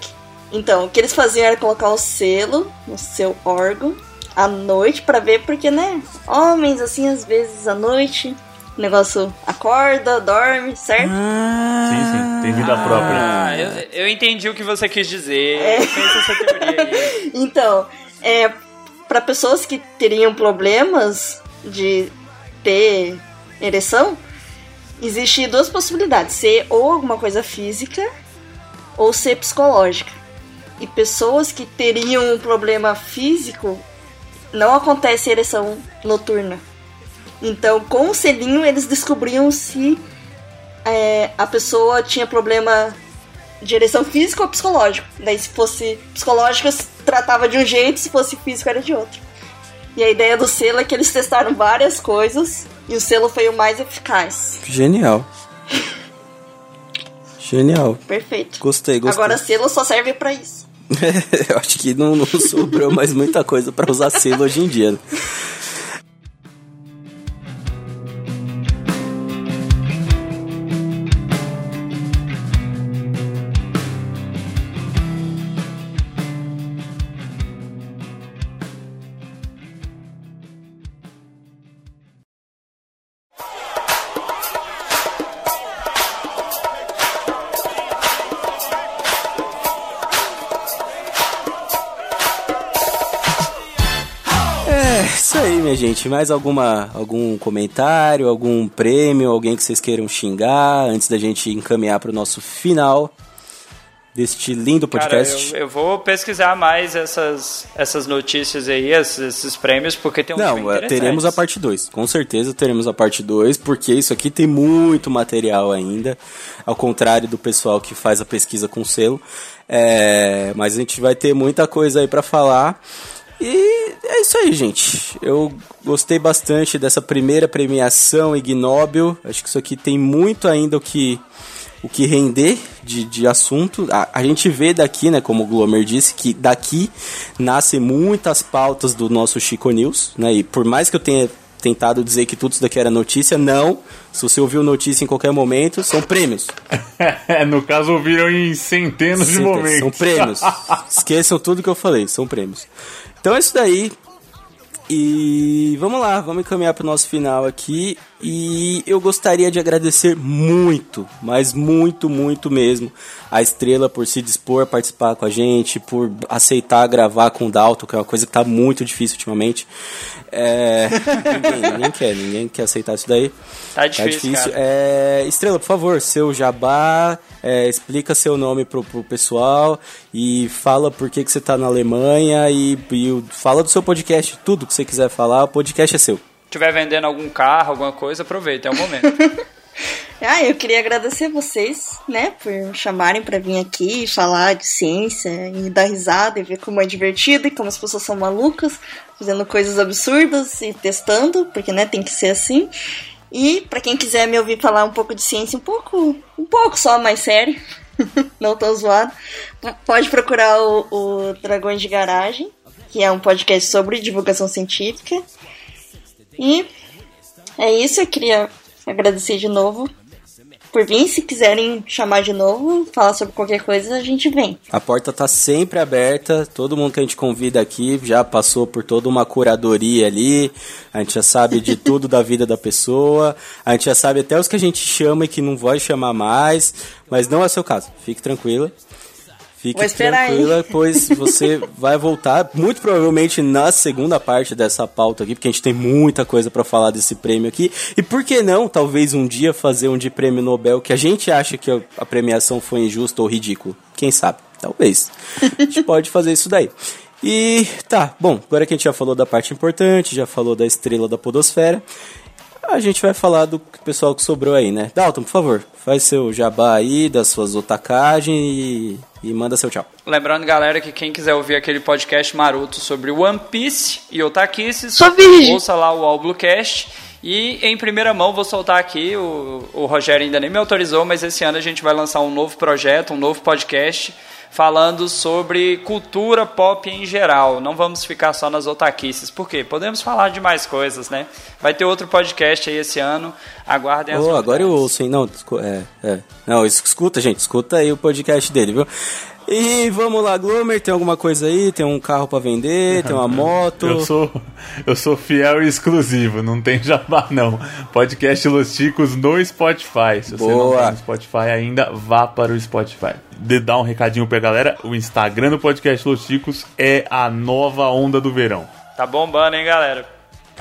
Então, o que eles faziam era colocar o selo no seu órgão à noite pra ver, porque, né? Homens, assim, às vezes à noite, o negócio acorda, dorme, certo? Ah, Sim, sim, tem vida própria. Ah, eu, eu entendi o que você quis dizer. É. Eu essa teoria aí. Então, é, para pessoas que teriam problemas de ter ereção, existe duas possibilidades: ser ou alguma coisa física ou ser psicológica. E pessoas que teriam um problema físico não acontece ereção noturna. Então, com o selinho, eles descobriam se é, a pessoa tinha problema de ereção física ou psicológico. Daí, se fosse psicológico, se tratava de um jeito, se fosse físico, era de outro. E a ideia do selo é que eles testaram várias coisas e o selo foi o mais eficaz. Genial. Genial. Perfeito. Gostei, gostei. Agora, selo só serve pra isso. Eu acho que não, não sobrou mais muita coisa pra usar selo hoje em dia. Gente. Mais alguma algum comentário, algum prêmio, alguém que vocês queiram xingar antes da gente encaminhar pro nosso final deste lindo Cara, podcast? eu, eu vou pesquisar mais essas, essas notícias aí, esses, esses prêmios, porque tem um Não, é, teremos a parte 2. Com certeza teremos a parte 2, porque isso aqui tem muito material ainda, ao contrário do pessoal que faz a pesquisa com selo. É, mas a gente vai ter muita coisa aí pra falar. E é isso aí, gente. Eu gostei bastante dessa primeira premiação Ignóbil. Acho que isso aqui tem muito ainda o que o que render de, de assunto. A, a gente vê daqui, né, como o Glomer disse, que daqui nascem muitas pautas do nosso Chico News, né? E por mais que eu tenha tentado dizer que tudo isso daqui era notícia, não. Se você ouviu notícia em qualquer momento, são prêmios. No caso, ouviram em centenas de Sim, momentos. São prêmios. Esqueçam tudo que eu falei, são prêmios. Então é isso daí. E vamos lá, vamos encaminhar para o nosso final aqui. E eu gostaria de agradecer muito, mas muito, muito mesmo, a Estrela por se dispor a participar com a gente, por aceitar gravar com o Dalton, que é uma coisa que tá muito difícil ultimamente. É, ninguém, ninguém quer, ninguém quer aceitar isso daí. Tá difícil, cara. É, Estrela, por favor, seu jabá, é, explica seu nome pro, pro pessoal e fala por que, que você tá na Alemanha e, e fala do seu podcast, tudo que você quiser falar, o podcast é seu. Se tiver vendendo algum carro, alguma coisa, aproveita, é o momento. Ah, eu queria agradecer vocês, né, por me chamarem pra vir aqui e falar de ciência e dar risada e ver como é divertido e como as pessoas são malucas, fazendo coisas absurdas e testando, porque, né, tem que ser assim. E pra quem quiser me ouvir falar um pouco de ciência, um pouco, um pouco só mais sério, não tão zoado, pode procurar o, o Dragões de Garagem, que é um podcast sobre divulgação científica. E É isso, eu queria agradecer de novo por vir. Se quiserem chamar de novo, falar sobre qualquer coisa, a gente vem. A porta tá sempre aberta, todo mundo que a gente convida aqui já passou por toda uma curadoria ali, a gente já sabe de tudo da vida da pessoa, a gente já sabe até os que a gente chama e que não vai chamar mais, mas não é seu caso, fique tranquila. Fique tranquila, hein? pois você vai voltar muito provavelmente na segunda parte dessa pauta aqui, porque a gente tem muita coisa pra falar desse prêmio aqui. E por que não, talvez um dia fazer um de prêmio Nobel que a gente acha que a- a premiação foi injusta ou ridícula? Quem sabe? Talvez. A gente pode fazer isso daí. E tá, bom, agora que a gente já falou da parte importante, já falou da estrela da podosfera, a gente vai falar do pessoal que sobrou aí, né? Dalton, por favor, faz seu jabá aí, das suas otacagens e, e manda seu tchau. Lembrando, galera, que quem quiser ouvir aquele podcast maroto sobre One Piece e virgem. ouça lá o Alblocast. E em primeira mão vou soltar aqui, o, o Rogério ainda nem me autorizou, mas esse ano a gente vai lançar um novo projeto, um novo podcast, falando sobre cultura pop em geral. Não vamos ficar só nas otaquices. Por quê? Podemos falar de mais coisas, né? Vai ter outro podcast aí esse ano. Aguardem as Oh, agora eu ouço, hein? Não, é, é. Não, es- escuta, gente, escuta aí o podcast dele, viu? E vamos lá, Glomer, tem alguma coisa aí? Tem um carro pra vender? Tem uma moto? Eu sou, eu sou fiel e exclusivo, não tem jabá não. Podcast Los Ticos no Spotify. Se você não Boa. tá no Spotify ainda, vá para o Spotify. De dar um recadinho pra galera, o Instagram do Podcast Los Ticos é a nova onda do verão. Tá bombando, hein, galera?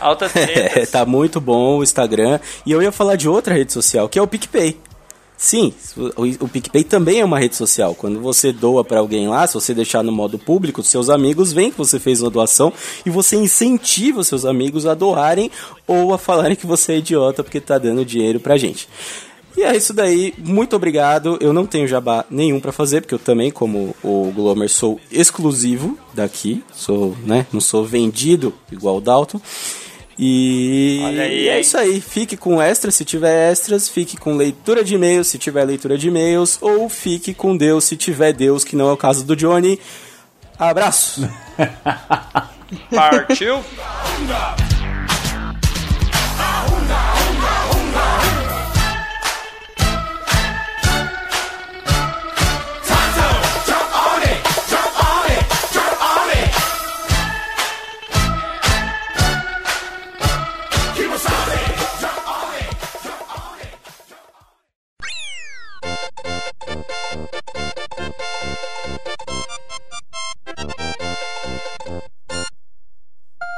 Altas É, tretas. tá muito bom o Instagram. E eu ia falar de outra rede social, que é o PicPay. Sim, o, PicPay também é uma rede social. Quando você doa pra alguém lá, se você deixar no modo público, seus amigos veem que você fez uma doação e você incentiva seus amigos a doarem ou a falarem que você é idiota porque tá dando dinheiro pra gente. E é isso daí, muito obrigado. Eu não tenho jabá nenhum pra fazer, porque eu também, como o Glomer, sou exclusivo daqui. Sou, né, não sou vendido igual o Dalton. E é isso aí. Fique com extras se tiver extras, fique com leitura de e-mails se tiver leitura de e-mails, ou fique com Deus se tiver Deus, que não é o caso do Johnny. Abraço! Partiu?